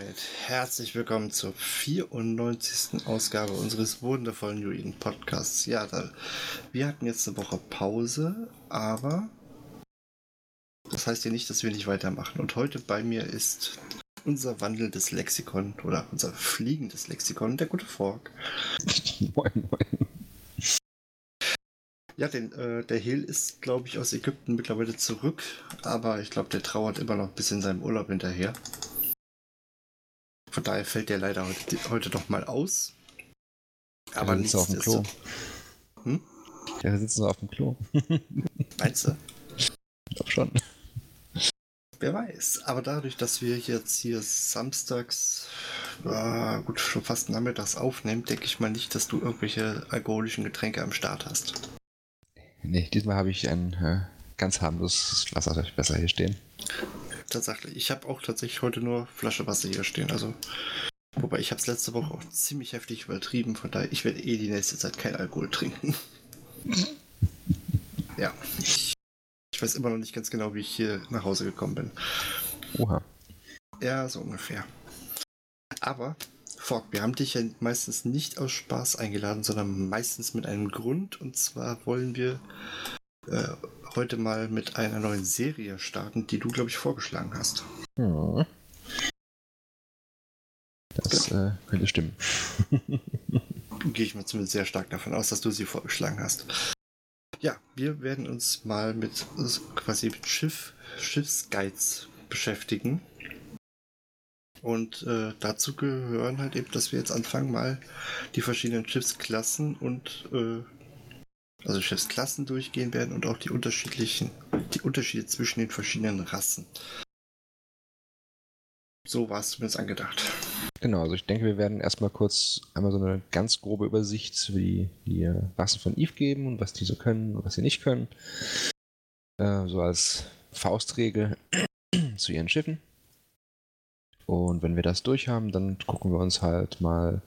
Damit herzlich willkommen zur 94. Ausgabe unseres wundervollen New Eden Podcasts. Ja, da, wir hatten jetzt eine Woche Pause, aber das heißt ja nicht, dass wir nicht weitermachen. Und heute bei mir ist unser wandelndes Lexikon oder unser fliegendes Lexikon, der gute Fork. moin, moin. Ja, den, äh, der Hill ist, glaube ich, aus Ägypten mittlerweile zurück, aber ich glaube, der trauert immer noch ein bisschen seinem Urlaub hinterher. Von daher fällt der leider heute, heute doch mal aus. Aber nicht auf dem Klo. Hm? Der sitzt nur auf dem Klo. Meinst du? Ich glaube schon. Wer weiß. Aber dadurch, dass wir jetzt hier samstags, äh, gut, schon fast nachmittags aufnehmen, denke ich mal nicht, dass du irgendwelche alkoholischen Getränke am Start hast. Nee, diesmal habe ich ein äh, ganz harmloses Wasser besser hier stehen. Tatsächlich. Ich habe auch tatsächlich heute nur Flasche Wasser hier stehen. Also, wobei ich habe es letzte Woche auch ziemlich heftig übertrieben. Von daher, ich werde eh die nächste Zeit kein Alkohol trinken. ja. Ich ich weiß immer noch nicht ganz genau, wie ich hier nach Hause gekommen bin. Oha. Ja, so ungefähr. Aber, Fogg, wir haben dich ja meistens nicht aus Spaß eingeladen, sondern meistens mit einem Grund. Und zwar wollen wir äh, heute mal mit einer neuen Serie starten, die du, glaube ich, vorgeschlagen hast. Hm. Das genau. äh, könnte stimmen. Gehe ich mal zumindest sehr stark davon aus, dass du sie vorgeschlagen hast. Ja, wir werden uns mal mit quasi mit Schiff, Schiffsguides beschäftigen. Und äh, dazu gehören halt eben, dass wir jetzt anfangen, mal die verschiedenen Schiffsklassen und äh, also Schiffsklassen durchgehen werden und auch die unterschiedlichen, die Unterschiede zwischen den verschiedenen Rassen. So war es zumindest angedacht. Genau, also ich denke, wir werden erstmal kurz einmal so eine ganz grobe Übersicht über die, die Rassen von Eve geben und was die so können und was sie nicht können. Äh, so als Faustregel zu ihren Schiffen. Und wenn wir das durch haben, dann gucken wir uns halt mal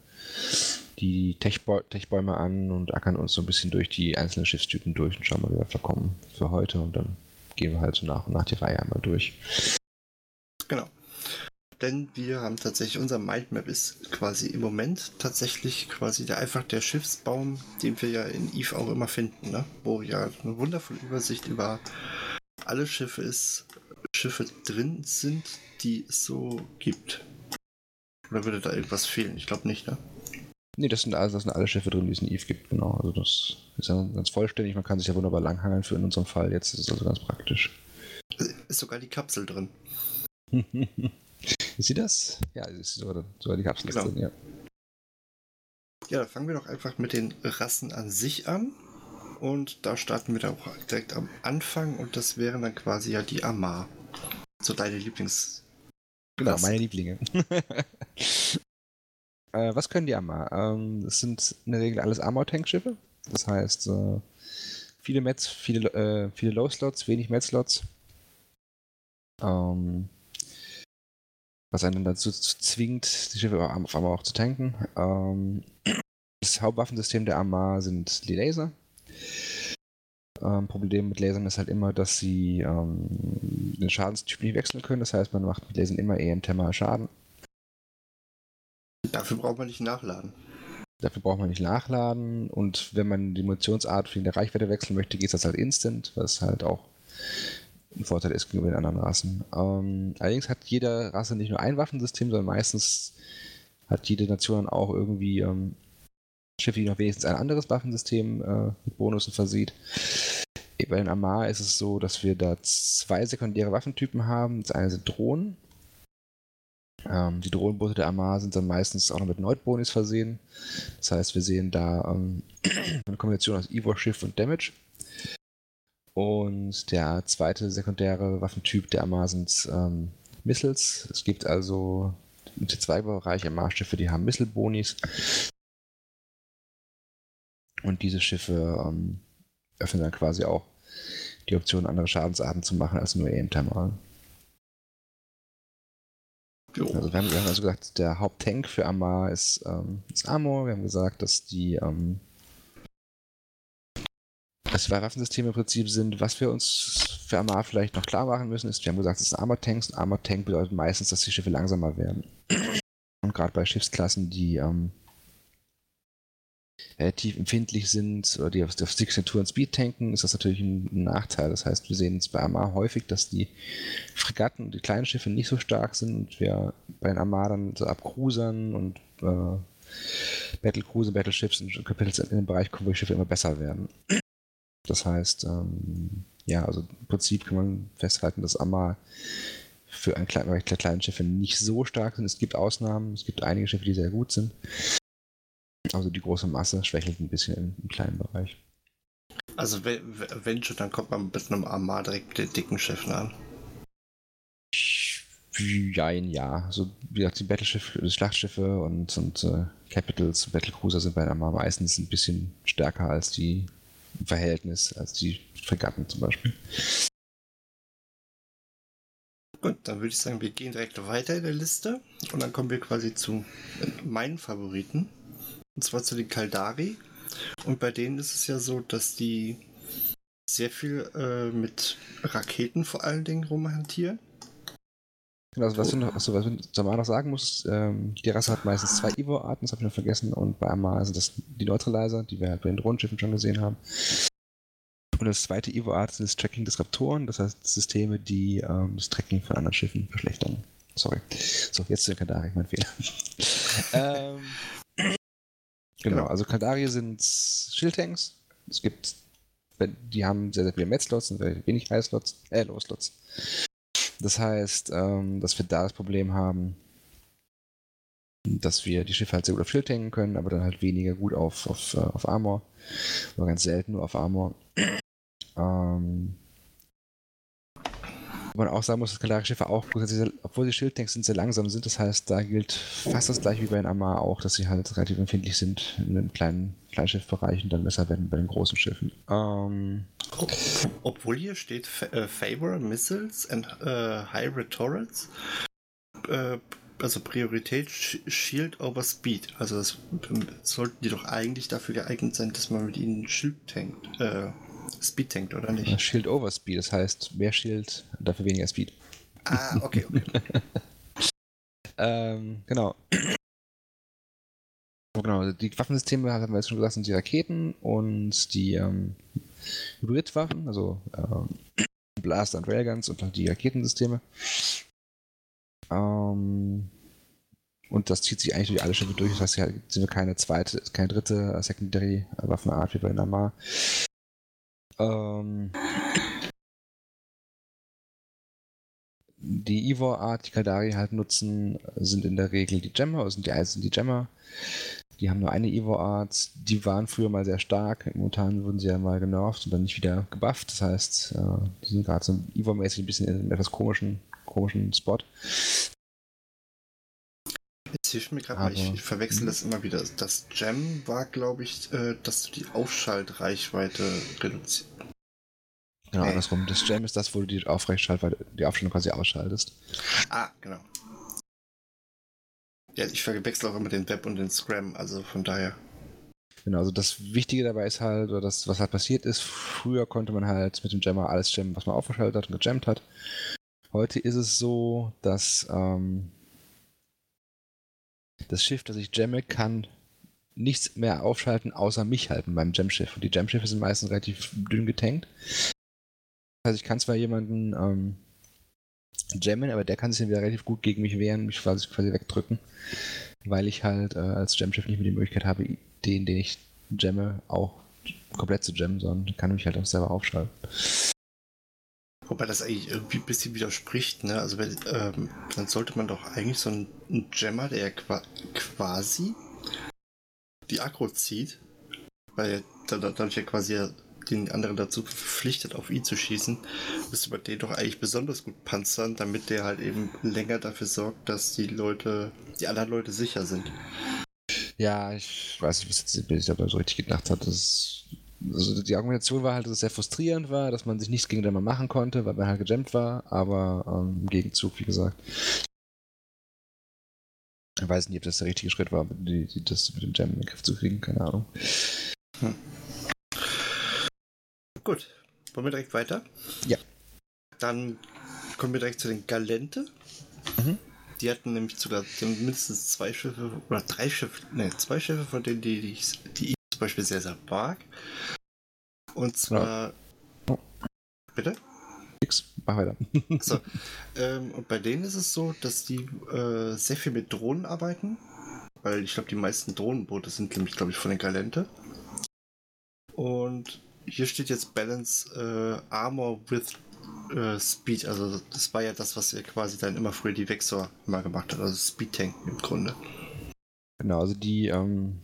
die Techbäume an und ackern uns so ein bisschen durch die einzelnen Schiffstypen durch und schauen mal, wie wir verkommen für heute. Und dann gehen wir halt so nach und nach die Reihe einmal durch. Genau denn wir haben tatsächlich, unser Mindmap ist quasi im Moment tatsächlich quasi der, einfach der Schiffsbaum, den wir ja in Eve auch immer finden, ne? wo ja eine wundervolle Übersicht über alle Schiffe ist, Schiffe drin sind, die es so gibt. Oder würde da irgendwas fehlen? Ich glaube nicht, ne? Nee, das sind, also, das sind alle Schiffe drin, die es in Eve gibt, genau. Also das ist ja ganz vollständig, man kann sich ja wunderbar langhangeln für in unserem Fall. Jetzt ist es also ganz praktisch. Ist sogar die Kapsel drin. Ist sie das? Ja, ist sogar, sogar die Kapsel genau. drin, ja. Ja, dann fangen wir doch einfach mit den Rassen an sich an. Und da starten wir dann auch direkt am Anfang und das wären dann quasi ja die Amar. So deine Lieblings. Genau, meine Lieblinge. äh, was können die Amar? Ähm, das sind in der Regel alles Armor-Tank-Schiffe. Das heißt, äh, viele Mets, viele, äh, viele Low-Slots, wenig Met-Slots. Ähm, was einen dazu zwingt, die Schiffe auf einmal auch zu tanken. Ähm, das Hauptwaffensystem der Armar sind die Laser. Ähm, Problem mit Lasern ist halt immer, dass sie ähm, den Schadenstyp nicht wechseln können. Das heißt, man macht mit Lasern immer EMT mal Schaden. Dafür braucht man nicht nachladen. Dafür braucht man nicht nachladen. Und wenn man die Munitionsart wegen der Reichweite wechseln möchte, geht das halt instant, was halt auch ein Vorteil ist gegenüber den anderen Rassen. Ähm, allerdings hat jede Rasse nicht nur ein Waffensystem, sondern meistens hat jede Nation auch irgendwie ähm, Schiffe, die noch wenigstens ein anderes Waffensystem äh, mit Bonussen versieht. Bei den Amar ist es so, dass wir da zwei sekundäre Waffentypen haben. Das eine sind Drohnen. Ähm, die Drohnenboote der Amar sind dann meistens auch noch mit Neut-Bonis versehen. Das heißt, wir sehen da ähm, eine Kombination aus Evo-Schiff und Damage. Und der zweite sekundäre Waffentyp der Amar sind ähm, Missiles. Es gibt also im T2-Bereich Armar-Schiffe, die haben Missile-Bonis. Und diese Schiffe ähm, öffnen dann quasi auch die Option, andere Schadensarten zu machen als nur EM-Thermal. Also wir haben also gesagt, der Haupttank für Armar ist, ähm, ist Armor. Wir haben gesagt, dass die ähm, dass zwei Waffensysteme im Prinzip sind. Was wir uns für Armar vielleicht noch klar machen müssen, ist, wir haben gesagt, es sind Armor-Tanks. Ein Armor-Tank bedeutet meistens, dass die Schiffe langsamer werden. Und gerade bei Schiffsklassen, die ähm, relativ empfindlich sind oder die auf, auf Signaturen Speed tanken, ist das natürlich ein, Nachteil. Das heißt, wir sehen es bei Armar häufig, dass die Fregatten und die kleinen Schiffe nicht so stark sind und wir bei den Armadern so ab Cruisern und äh, Battlecruiser, Battleships und Kapitels in den Bereich kommen, wo die Schiffe immer besser werden. Das heißt, ähm, ja, also im Prinzip kann man festhalten, dass Armar für ein klein, kleine Schiffe nicht so stark sind. Es gibt Ausnahmen, es gibt einige Schiffe, die sehr gut sind. Also die große Masse schwächelt ein bisschen im, kleinen Bereich. Also wenn, wenn schon, dann kommt man mit einem Armar direkt mit den dicken Schiffen an. Jein, ja. Also wie gesagt, die Battleschiffe, die Schlachtschiffe und, und äh, Capitals, Battlecruiser sind bei Armar meistens ein bisschen stärker als die im Verhältnis, als die Fregatten zum Beispiel. Gut, dann würde ich sagen, wir gehen direkt weiter in der Liste und dann kommen wir quasi zu meinen Favoriten. Und zwar zu den Kaldari. Und bei denen ist es ja so, dass die sehr viel äh, mit Raketen vor allen Dingen rumhantieren. Genau, also was, du noch, also was du noch sagen musst, ähm, die Rasse hat meistens zwei Evo-Arten, das habe ich noch vergessen, und bei Armar sind das die Neutralizer, die wir halt bei den Drohnenschiffen schon gesehen haben. Und das zweite Evo-Art sind das Tracking-Disruptoren, das heißt Systeme, die ähm, das Tracking von anderen Schiffen verschlechtern. Sorry. So, jetzt zu den Kandari, mein Fehler. ähm, Genau, genau, also Kaldari sind Schildtanks. Es gibt, die haben sehr, sehr viele Metzlots und sehr wenig Highslots, äh, Low-Slots. Das heißt, ähm, dass wir da das Problem haben, dass wir die Schiffe halt sehr gut auf Schild hängen können, aber dann halt weniger gut auf, auf, äh, auf Armor. Oder ganz selten nur auf Armor. ähm, man auch sagen muss, dass Kalaris-Schiffe auch, obwohl sie Schildtanks sind, sehr langsam sind. Das heißt, da gilt fast das gleiche wie bei den Amar auch, dass sie halt relativ empfindlich sind in den kleinen Kleinschiffbereich und dann besser werden bei den großen Schiffen. Ähm, obwohl hier steht äh, Favor Missiles and uh, Hybrid Turrets. Äh, also Priorität Shield over Speed. Also das sollten die doch eigentlich dafür geeignet sein, dass man mit ihnen Schild tankt. Äh, Speed tankt, oder nicht? Shield over Speed, das heißt mehr Shield, dafür weniger Speed. Ah, okay, okay. ähm, genau. Genau, die Waffensysteme haben wir jetzt schon gesagt, sind die Raketen und die ähm, Hybridwaffen, also ähm, Blaster und Railguns und die Raketensysteme. Ähm, und das zieht sich eigentlich durch alle Schiffe durch. Das heißt, hier sind wir keine zweite, keine dritte Secondary Waffenart wie bei Namar. Ähm, die Ivor-Art, die Kaldari halt nutzen, sind in der Regel die Gemmer, also sind die Eisen die Gemmer. Die haben nur eine Ivor-Art. Die waren früher mal sehr stark. Momentan wurden sie ja mal genervt und dann nicht wieder gebufft. Das heißt, äh, die sind gerade so Ivor-mäßig ein bisschen in einem etwas komischen, komischen Spot. Hilft mir gerade mal, ich, ich verwechsel hm? das immer wieder. Das Gem war, glaube ich, äh, dass du die Aufschaltreichweite reduzierst. Genau, andersrum. Das Gem ist das, wo du die Aufrechtschaltweite, die Aufstellung quasi ausschaltest. Ah, genau. Ja, ich verwechsel auch immer den Web und den Scram, also von daher. Genau, also das Wichtige dabei ist halt, oder das, was halt passiert ist, früher konnte man halt mit dem Jammer alles jammen, was man aufgeschaltet hat und gejammt hat. Heute ist es so, dass ähm, das Schiff, das ich jamme, kann nichts mehr aufschalten, außer mich halten beim Jam-Schiff. Und die Jam-Schiffe sind meistens relativ dünn getankt. Das heißt, ich kann zwar jemanden ähm, jammen, aber der kann sich dann wieder relativ gut gegen mich wehren, mich quasi, quasi wegdrücken, weil ich halt äh, als Jam-Schiff nicht mehr die Möglichkeit habe, den, den ich jamme, auch komplett zu jammen, sondern kann mich halt auch selber aufschalten. Wobei das eigentlich irgendwie ein bisschen widerspricht, ne? Also wenn, ähm, dann sollte man doch eigentlich so einen, Jammer, der ja quasi die Akku zieht, weil dadurch ja quasi den anderen dazu verpflichtet, auf ihn zu schießen, müsste man den doch eigentlich besonders gut panzern, damit der halt eben länger dafür sorgt, dass die Leute, die anderen Leute sicher sind. Ja, ich weiß nicht, was jetzt ich da so richtig gedacht hat. Das, also die Argumentation war halt, dass es sehr frustrierend war, dass man sich nichts gegen den Mann machen konnte, weil man halt gejammt war, aber ähm, im Gegenzug, wie gesagt. Ich weiß nicht, ob das der richtige Schritt war, die, die, das mit dem Jam in den Griff zu kriegen, keine Ahnung. Hm. Gut, wollen wir direkt weiter? Ja. Dann kommen wir direkt zu den Galente. Mhm. Die hatten nämlich sogar mindestens zwei Schiffe oder drei Schiffe, ne, zwei Schiffe, von denen die, die, die ich zum Beispiel sehr, sehr mag. Und zwar. Ja. Bitte? Nix, mach weiter. so, ähm, und bei denen ist es so, dass die äh, sehr viel mit Drohnen arbeiten. Weil ich glaube, die meisten Drohnenboote sind nämlich, glaube ich, von den Galente. Und hier steht jetzt Balance äh, Armor with äh, Speed. Also das war ja das, was er quasi dann immer früher die Vexor immer gemacht hat. Also Speed Tank im Grunde. Genau, also die ähm,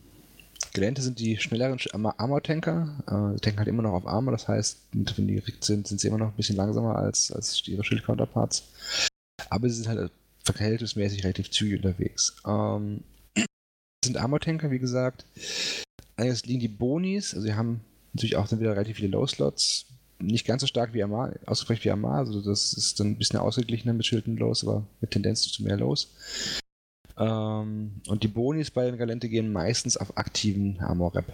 Gelände sind die schnelleren Armor-Tanker. Äh, tanken halt immer noch auf Armor, das heißt, wenn die gerickt sind, sind sie immer noch ein bisschen langsamer als, als ihre Schild-Counterparts. Aber sie sind halt verhältnismäßig relativ zügig unterwegs. Ähm, sind Armor-Tanker, wie gesagt. Allerdings liegen die Bonis, also sie haben natürlich auch dann wieder relativ viele Low-Slots. Nicht ganz so stark wie Amar, ausgeprägt wie Amar, also das ist dann ein bisschen ausgeglichener mit Schilden Lows, aber mit Tendenz zu mehr Lows. Ähm, und die Bonis bei den Galente gehen meistens auf aktiven Armor-Rep.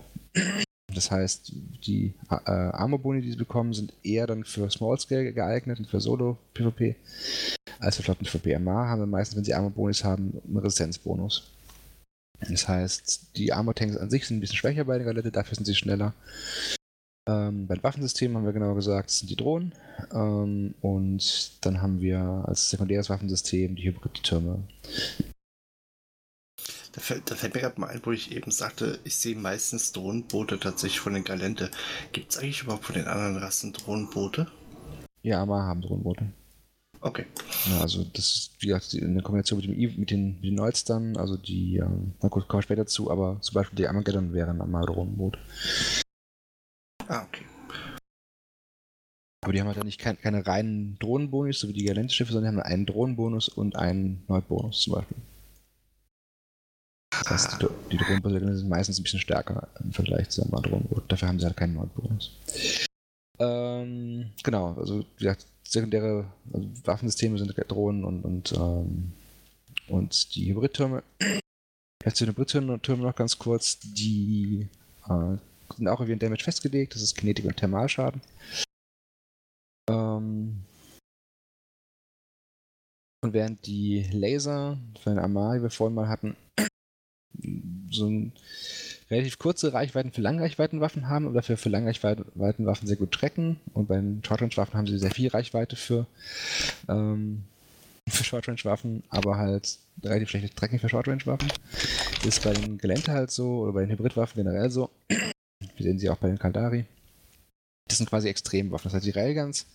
Das heißt, die äh, Armor-Boni, die sie bekommen, sind eher dann für Small-Scale geeignet und für Solo-PvP. Als für Flotten-PvP. Amar haben wir meistens, wenn sie Armor-Bonis haben, einen Resistenzbonus. Das heißt, die Armor-Tanks an sich sind ein bisschen schwächer bei der Galette, dafür sind sie schneller. Ähm, bei den Waffensystemen haben wir genauer gesagt, sind die Drohnen. Ähm, und dann haben wir als sekundäres Waffensystem die Hybrid-Türme. Da fällt, da fällt mir gerade mal ein, wo ich eben sagte, ich sehe meistens Drohnenboote tatsächlich von den Galente. Gibt es eigentlich überhaupt von den anderen Rassen Drohnenboote? Ja, aber haben Drohnenboote. Okay. Ja, also das ist, wie gesagt, in der Kombination mit, dem, mit den, mit den Neustern, also die, ähm, na gut, kommen wir später zu, aber zum Beispiel die Armageddon wären ein Drohnenboot. Ah, okay. Aber die haben halt nicht kein, keine reinen Drohnenbonus, so wie die Galente-Schiffe, sondern die haben einen Drohnenbonus und einen Neubonus zum Beispiel. Das heißt, die, die Drohnenbonus sind meistens ein bisschen stärker im Vergleich zu einem Drohnenboot. Dafür haben sie halt keinen Neubonus. Ähm, genau, also wie gesagt, sekundäre also Waffensysteme sind Drohnen und, und, ähm, und die Hybridtürme. Jetzt zu den Hybridtürmen noch ganz kurz. Die äh, sind auch wie ein Damage festgelegt. Das ist Kinetik und Thermalschaden. Ähm, und während die Laser für eine Amar, die wir vorhin mal hatten, so ein relativ kurze Reichweiten für Langreichweitenwaffen haben oder für, für Langreichweitenwaffen sehr gut tracken. Und bei den Short-Range-Waffen haben sie sehr viel Reichweite für, ähm, für Short-Range-Waffen, aber halt relativ schlechtes Tracking für Short-Range-Waffen. Ist bei den Gelände halt so oder bei den Hybridwaffen generell so. Wir sehen sie auch bei den Kaldari. Das sind quasi Extremwaffen. Das heißt, die Railguns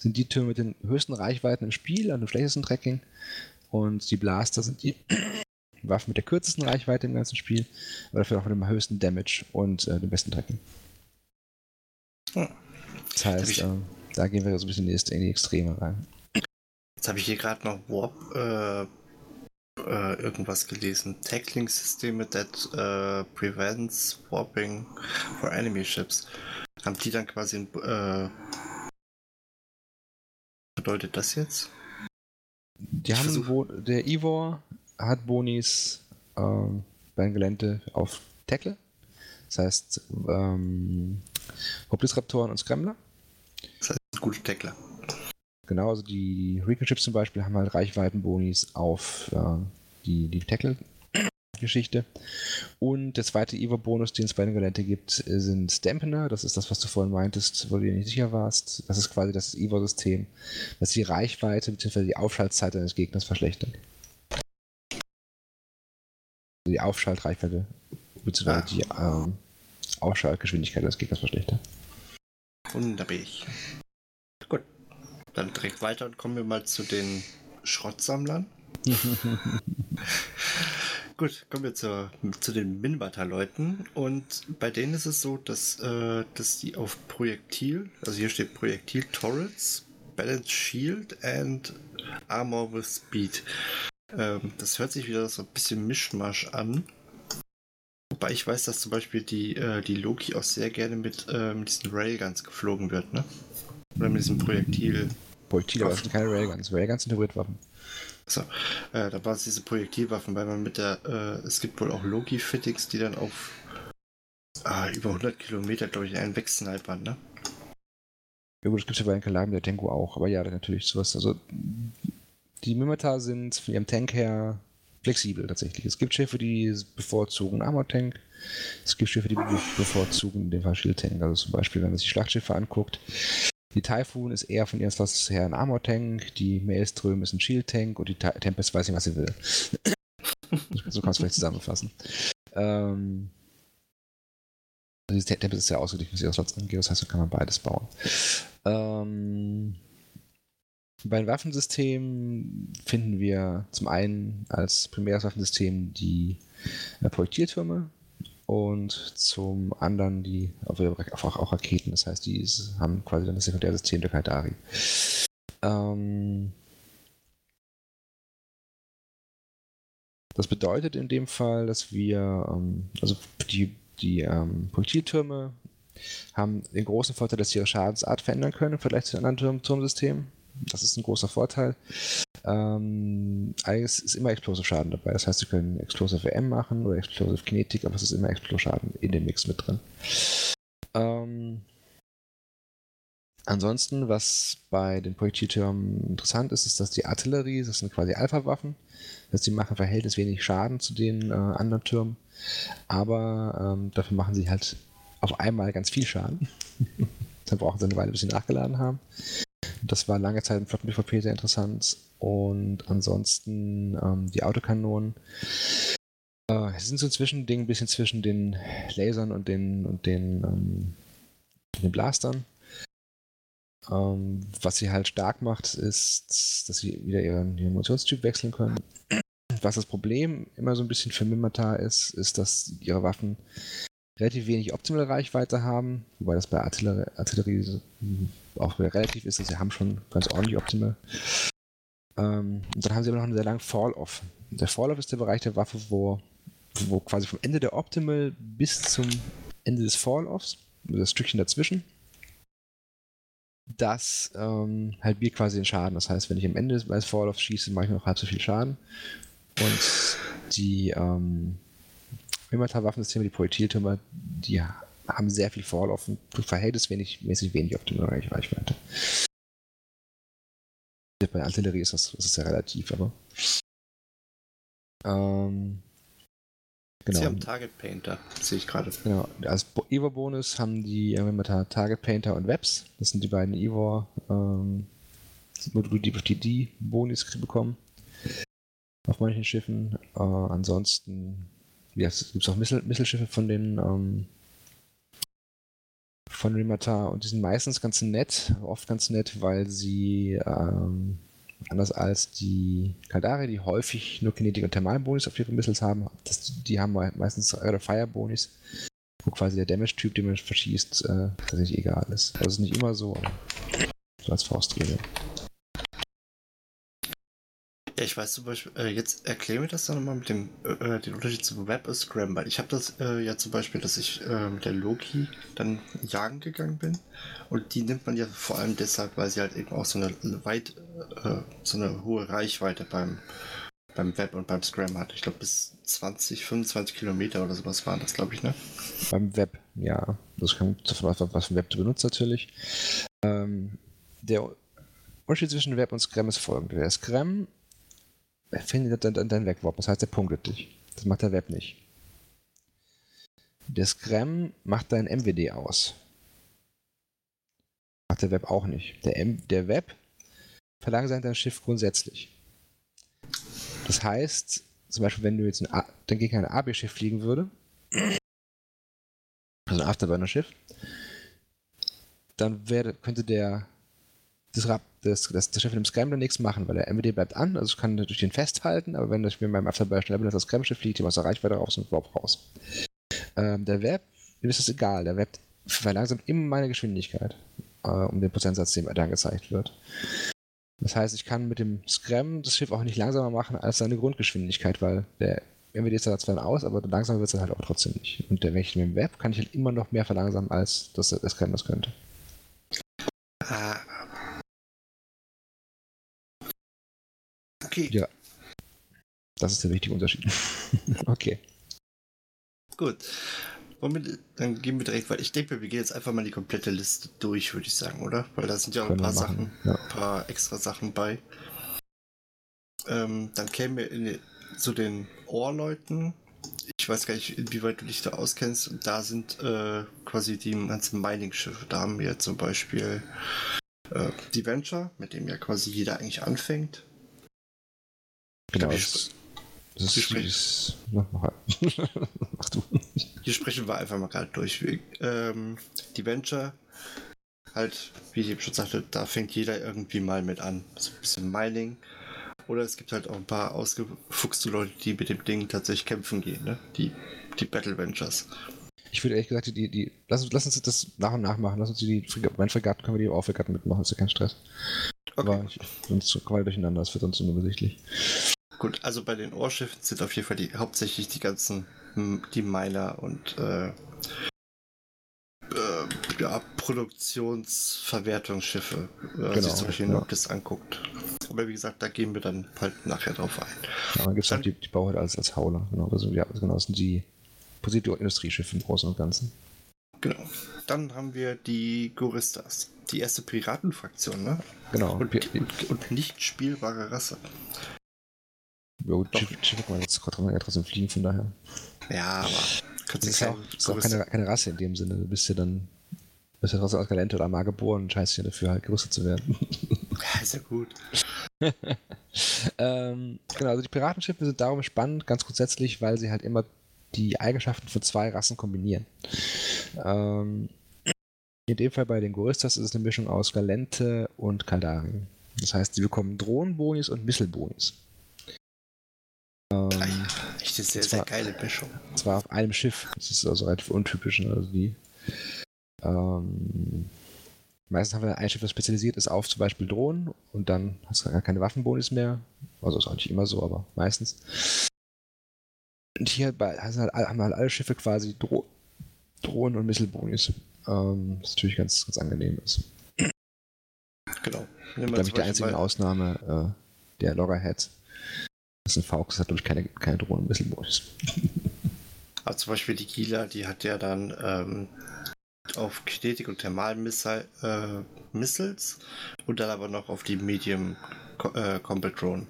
sind die Türme mit den höchsten Reichweiten im Spiel und dem schlechtesten Tracking. Und die Blaster sind die Waffe mit der kürzesten Reichweite im ganzen Spiel, aber dafür auch mit dem höchsten Damage und äh, dem besten Tracking. Hm. Das heißt, äh, da gehen wir so ein bisschen in die Extreme rein. Jetzt habe ich hier gerade noch Warp äh, äh, irgendwas gelesen. Tackling-Systeme that uh, prevents warping for enemy ships. Haben die dann quasi ein, äh, bedeutet das jetzt? Die ich haben wo, der Ivor hat Bonis ähm, beim Gelände auf Tackle. Das heißt, ähm, Hoplisraptoren und Scrambler. Das heißt, gute Tackler. Genau, also die Recon Chips zum Beispiel haben halt Reichweitenbonis auf äh, die, die Tackle-Geschichte. Und der zweite Evo-Bonus, den es bei den Gelände gibt, sind Dampener. Das ist das, was du vorhin meintest, wo du dir nicht sicher warst. Das ist quasi das Evo-System, das die Reichweite bzw. die Aufschaltzeit eines Gegners verschlechtert die Aufschaltreichweite bzw. Die ähm, Aufschaltgeschwindigkeit des Gegners verschlechtert. Wunderbar. Gut. Dann direkt weiter und kommen wir mal zu den Schrottsammlern. Gut, kommen wir zur, zu den Minbata-Leuten. Und bei denen ist es so, dass, äh, dass die auf Projektil, also hier steht Projektil Turrets, Balance Shield and Armor with Speed. Ähm, das hört sich wieder so ein bisschen Mischmasch an. Wobei ich weiß, dass zum Beispiel die, äh, die Loki auch sehr gerne mit, äh, mit diesen Railguns geflogen wird, ne? Oder mit diesem Projektil. Projektil, aber das sind keine Railguns. Railguns sind Hybridwaffen. So, äh, da waren es diese Projektilwaffen, weil man mit der, äh, es gibt wohl auch Loki-Fittings, die dann auf äh, über 100 Kilometer, glaube ich, einen wegsnipern, ne? Ja gut, das gibt es ja bei den Kalaben der Tengu auch, aber ja, natürlich sowas. Also die Mimata sind von ihrem Tank her flexibel tatsächlich. Es gibt Schiffe, die bevorzugen Armor-Tank. Es gibt Schiffe, die bevorzugen den Fall Shield-Tank. Also zum Beispiel, wenn man sich Schlachtschiffe anguckt, die Typhoon ist eher von ihrem Slots her ein Armor-Tank, die Maelstrom ist ein Shield-Tank und die Tempest weiß nicht, was sie will. so kannst du vielleicht zusammenfassen. Ähm, also die Tempest ist ja ausgeglichen, was ihre Slots angeht, das heißt, da kann man beides bauen. Ähm, bei den Waffensystemen finden wir zum einen als primäres Waffensystem die äh, Projektiltürme und zum anderen die auch, auch Raketen. Das heißt, die haben quasi dann das Sekundärsystem der Kaldari. Ähm, das bedeutet in dem Fall, dass wir, ähm, also die, die ähm, Projektiltürme haben den großen Vorteil, dass sie ihre Schadensart verändern können im Vergleich zu den anderen Turm Turmsystemen. Das ist ein großer Vorteil. Ähm, eigentlich ist immer Explosive Schaden dabei. Das heißt, sie können Explosive M machen oder Explosive Kinetik, aber es ist immer Explosive Schaden in dem Mix mit drin. Ähm, ansonsten, was bei den Projektiltürmen interessant ist, ist, dass die Artillerie, das sind quasi Alpha-Waffen, dass die machen verhältnismäßig wenig Schaden zu den äh, anderen Türmen, aber ähm, dafür machen sie halt auf einmal ganz viel Schaden. Dann brauchen sie eine Weile, bis sie nachgeladen haben. Das war lange Zeit im Flotten-PvP sehr interessant. Und ansonsten ähm, die Autokanonen. Äh, sind so ein Zwischending, ein bisschen zwischen den Lasern und den, und den, ähm, den Blastern. Ähm, was sie halt stark macht, ist, dass sie wieder ihren, ihren Munitionstyp wechseln können. Was das Problem immer so ein bisschen für Mimata ist, ist, dass ihre Waffen relativ wenig optimale Reichweite haben, wobei das bei Artillerie, Artillerie auch relativ ist. Also sie haben schon ganz ordentlich optimal. Ähm, und dann haben sie aber noch einen sehr langen Fall-Off. Der Fall-Off ist der Bereich der Waffe, wo, wo quasi vom Ende der Optimal bis zum Ende des Fall-Offs, das Stückchen dazwischen, das ähm, halbiert quasi den Schaden. Das heißt, wenn ich am Ende des Fall-Offs schieße, mache ich noch halb so viel Schaden. Und die ähm, Waffensysteme, die Projektiltürme, die haben sehr viel Vorlauf und verhältnismäßig wenig optimale Reichweite. Bei Artillerie ist das, das ist sehr relativ, aber. Ähm, genau. Sie haben Target Painter, sehe ich gerade. Genau. Als Evo-Bonus haben die äh, Target Painter und Webs. Das sind die beiden Evo, ähm, Module, die die, Bonis bekommen. Auf manchen Schiffen. Äh, ansonsten ja, es gibt auch Missile, Misselschiffe von den ähm, von Rimata und die sind meistens ganz nett, oft ganz nett, weil sie ähm, anders als die Kaldari, die häufig nur Kinetik und Thermalbonis auf ihre Missiles haben, das, die haben meistens oder Firebonis, wo quasi der Damage-Typ, den man verschießt, äh, tatsächlich egal ist. Das ist nicht immer so, aber so als Faustregel. Ja, ich weiß zum Beispiel, äh, jetzt erkläre mir das dann nochmal mit dem äh, den Unterschied zu Web und Scram, weil ich habe das äh, ja zum Beispiel, dass ich äh, mit der Loki dann jagen gegangen bin und die nimmt man ja vor allem deshalb, weil sie halt eben auch so eine weit, äh, so eine hohe Reichweite beim beim Web und beim Scram hat. Ich glaube bis 20, 25 Kilometer oder sowas waren das, glaube ich, ne? Beim Web, ja. Das kommt davon ab, was Web du benutzt natürlich. Ähm, der Unterschied zwischen Web und Scram ist folgender. Der Scram er findet dann dein Wegwarp. Das heißt, er punktet dich. Das macht der Web nicht. Der Scram macht dein MWD aus. Macht der Web auch nicht. Der, M der Web verlangsamt dein Schiff grundsätzlich. Das heißt, zum Beispiel, wenn du jetzt ein dann gegen ein AB-Schiff fliegen würde, also ein Afterburner-Schiff, dann wäre, könnte der das, das, das, das Schiff in dem Scrambler nichts machen, weil der MWD bleibt an, also kann durch den festhalten, aber wenn das Spiel beim Afterburner schneller bin als das Scramble-Schiff fliegt, die aus der Reichweite raus und überhaupt raus. Ähm, der Web, dem ist das egal, der Web verlangsamt immer meine Geschwindigkeit, äh, um den Prozentsatz, der dann gezeigt wird. Das heißt, ich kann mit dem Scram das Schiff auch nicht langsamer machen als seine Grundgeschwindigkeit, weil der MWD ist zwar aus, aber langsamer wird es halt auch trotzdem nicht. Und der, wenn ich mit dem Web kann ich halt immer noch mehr verlangsamen, als das, das Scram das könnte. Okay. Ja. Das ist der wichtige Unterschied. okay. Gut. Womit, dann gehen wir direkt weiter. Ich denke, wir gehen jetzt einfach mal die komplette Liste durch, würde ich sagen, oder? Weil da sind ja auch ein paar Sachen, ja. ein paar extra Sachen bei. Ähm, dann kämen wir in, zu den Ohrleuten. Ich weiß gar nicht, inwieweit du dich da auskennst. Und da sind äh, quasi die ganzen Mining-Schiffe. Da haben wir zum Beispiel äh, die Venture, mit dem ja quasi jeder eigentlich anfängt. Genau. Das, das ist, ist na, mach, mach du. Hier sprechen wir einfach mal gerade durch. Ähm, die Venture, halt, wie ich eben schon sagte, da fängt jeder irgendwie mal mit an. So ein bisschen Mining. Oder es gibt halt auch ein paar ausgefuchste Leute, die mit dem Ding tatsächlich kämpfen gehen, ne? Die, die Battle Ventures. Ich würde ehrlich gesagt, die, die, lass, lass uns das nach und nach machen. Lass uns die, mein Fregatten können wir die auch Fregatten mitmachen, ist ja kein Stress. Okay. Aber ich, sonst kommen wir durcheinander, das wird uns unübersichtlich. Gut, also bei den Ohrschiffen sind auf jeden Fall die, hauptsächlich die ganzen, die Miner und äh, äh, ja, Produktionsverwertungsschiffe, äh, genau, sich zum Beispiel ja. Noctis anguckt. Aber wie gesagt, da gehen wir dann halt nachher drauf ein. Ja, dann gibt es auch die, die Bauheit als, als Hauler. Genau, sind, ja, genau, das sind die positive Industrieschiffe im Großen und Ganzen. Genau. Dann haben wir die Goristas. Die erste Piratenfraktion, ne? Genau. Und, und, und nicht spielbare Rasse. Jo, Schiffe kann man jetzt ja trotzdem fliegen, von daher. Ja, aber das ist ja auch, ist auch keine, keine, Rasse in dem Sinne. Du bist ja dann bist ja trotzdem als Galente oder mal geboren und scheißt ja dafür halt gerüstet zu werden. Ja, ist ja gut. ähm, genau, also die Piratenschiffe sind darum spannend, ganz grundsätzlich, weil sie halt immer die Eigenschaften von zwei Rassen kombinieren. Ähm, in dem Fall bei den Goristas ist es eine Mischung aus Galente und Kaldari. Das heißt, sie bekommen Drohnenbonis und Misselbonis. Ähm, Echt eine sehr, sehr geile Mischung. Zwar auf einem Schiff. Das ist also relativ untypisch. Ne? Also die, ähm, meistens haben wir ein Schiff, das spezialisiert ist auf zum Beispiel Drohnen und dann hast du gar keine Waffenbonis mehr. Also ist auch nicht immer so, aber meistens. Und hier bei, halt, haben halt alle Schiffe quasi Dro Drohnen und Misselbonis. Ähm, was natürlich ganz, ganz angenehm ist. Genau. Glaube ich, die einzige Ausnahme äh, der Loggerhead. Das ist ein Faux, das hat, glaube ich, keine, keine Drohnen und Misselbonis. Aber zum Beispiel die Gila, die hat ja dann ähm, auf Kinetik und Thermalmissiles äh, und dann aber noch auf die Medium äh, Combat Drone.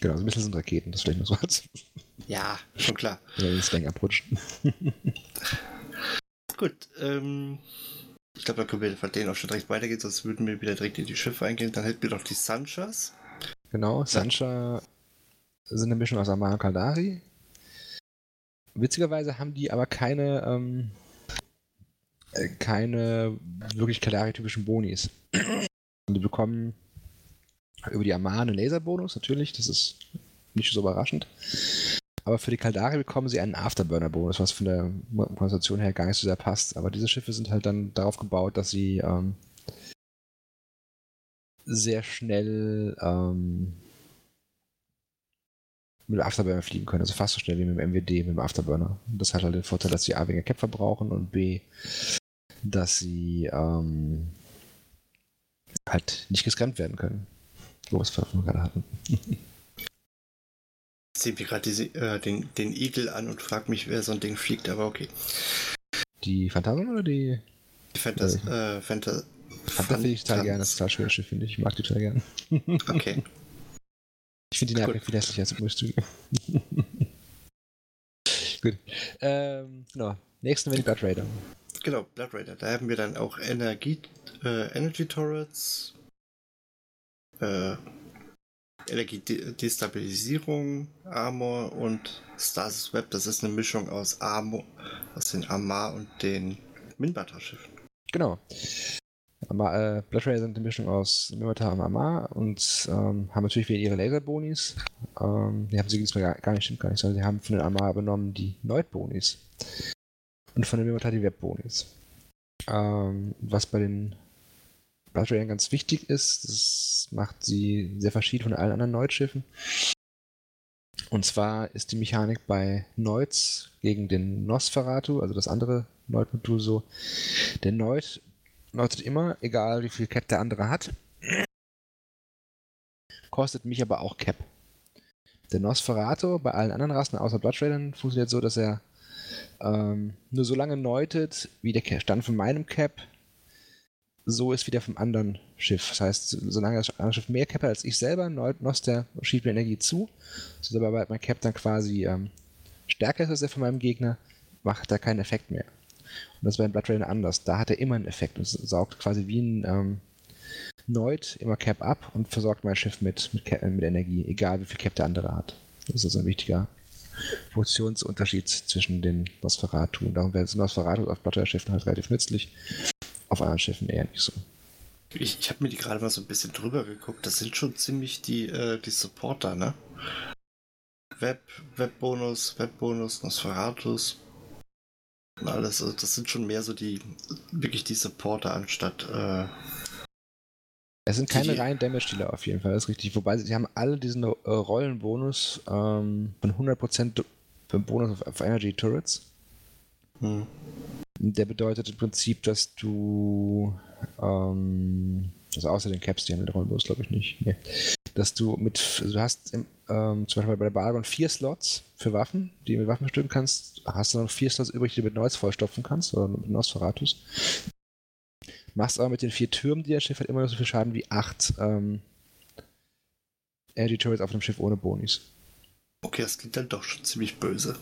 Genau, also Missile sind Raketen, das stelle ich mir so als. Ja, schon klar. Ja, das Ding abrutscht. Gut, ähm, ich glaube, da können wir von denen auch schon direkt weitergehen, sonst würden wir wieder direkt in die Schiffe eingehen. Dann hätten wir noch die Sanchas. Genau, Sancha sind eine Mischung aus Amar und Kaldari. Witzigerweise haben die aber keine, ähm, äh, keine wirklich Kaldari-typischen Bonis. Und die bekommen über die Amar einen Laserbonus, natürlich, das ist nicht so überraschend. Aber für die Kaldari bekommen sie einen Afterburner-Bonus, was von der Konstellation her gar nicht so sehr passt. Aber diese Schiffe sind halt dann darauf gebaut, dass sie ähm, sehr schnell ähm, mit dem Afterburner fliegen können. Also fast so schnell wie mit dem MWD, mit dem Afterburner. Das hat halt den Vorteil, dass sie A weniger Cap verbrauchen und B, dass sie ähm, halt nicht gescannt werden können. Wo wir es gerade hatten. Ich sehe mir gerade äh, den, den Igel an und frage mich, wer so ein Ding fliegt, aber okay. Die Phantasm oder die? Die Fantas äh, Panther finde ich total gerne, das ist total schönes Schiff, finde ich. Ich mag die total gerne. Okay. Ich finde die Nerven viel hässlicher als ich Gut. Ähm, genau. Nächsten wäre Blood Raider. Genau, Blood Raider. Da haben wir dann auch Energie, äh, Energy Turrets, äh, Energiedestabilisierung, Armor und Stasis Web. Das ist eine Mischung aus Armor, aus den Armar und den Minbata-Schiffen. Genau. Aber, äh, Blood Raider sind eine Mischung aus Mimata und Amar und ähm, haben natürlich wieder ihre Laserbonis. Ähm, die haben sie diesmal gar, gar nicht, stimmt gar nicht, sondern sie haben von den Amar übernommen die Neut-Bonis. Und von den Mimata die Web-Bonis. Ähm, was bei den Blood Raidern ganz wichtig ist, das macht sie sehr verschieden von allen anderen Neut-Schiffen. Und zwar ist die Mechanik bei Neuts gegen den Nosferatu, also das andere Neut-Modul so. Der Neut Neutet immer, egal wie viel Cap der andere hat. Kostet mich aber auch Cap. Der Nosferatu bei allen anderen Rassen außer Blood Raidern funktioniert so, dass er ähm, nur so lange neutet, wie der Stand von meinem Cap so ist wie der vom anderen Schiff. Das heißt, solange das andere Schiff mehr Cap hat als ich selber, Nos der schiebt mir Energie zu. So aber mein Cap dann quasi ähm, stärker ist als der von meinem Gegner, macht er keinen Effekt mehr. Und das war in Blood Rain anders. Da hat er immer einen Effekt und saugt quasi wie ein ähm, Neut immer Cap ab und versorgt mein Schiff mit, mit, Cap, mit Energie, egal wie viel Cap der andere hat. Das ist also ein wichtiger Funktionsunterschied zwischen den Nosferatu. Und darum wäre das Nosferatu auf Blood Schiffen halt relativ nützlich, auf anderen Schiffen eher nicht so. Ich, ich habe mir die gerade mal so ein bisschen drüber geguckt. Das sind schon ziemlich die, äh, die Supporter, ne? Web, Webbonus, Webbonus, Nosferatus, alles. Also das sind schon mehr so die, wirklich die Supporter anstatt. Äh, es sind keine reinen Damage-Dealer auf jeden Fall, das ist richtig. Wobei sie haben alle diesen äh, Rollenbonus ähm, von 100% Bonus auf, auf Energy Turrets. Hm. Der bedeutet im Prinzip, dass du ähm, also außer den Caps, die haben den Rollenbonus glaube ich nicht. Nee. Dass du mit, also du hast im, ähm, zum Beispiel bei der Baragon vier Slots für Waffen, die du mit Waffen bestücken kannst. Hast du noch vier Slots übrig, die du mit Neues vollstopfen kannst oder mit Nosferatus. Machst aber mit den vier Türmen, die der Schiff hat, immer noch so viel Schaden wie acht ähm, Energy Turrets auf einem Schiff ohne Bonis. Okay, das klingt dann doch schon ziemlich böse.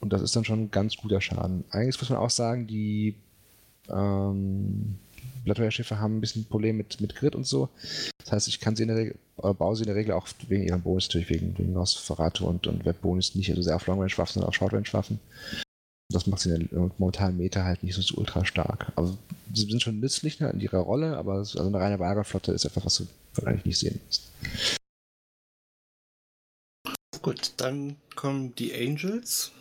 Und das ist dann schon ein ganz guter Schaden. Eigentlich muss man auch sagen, die ähm, Bloodware-Schiffe haben ein bisschen ein Problem mit, mit Grid und so. Das heißt, ich kann sie in der Regel, oder baue sie in der Regel auch wegen ihrem Bonus, natürlich wegen, wegen Nosferatu und, und Web-Bonus nicht so sehr auf Long-Range-Waffen, sondern auf Short-Range-Waffen. Das macht sie in der momentanen Meta halt nicht so, ultra stark. Also, sie sind schon nützlich ne, in ihrer Rolle, aber also eine reine Wagerflotte ist etwas, was du eigentlich nicht sehen musst. Gut, dann kommen die Angels.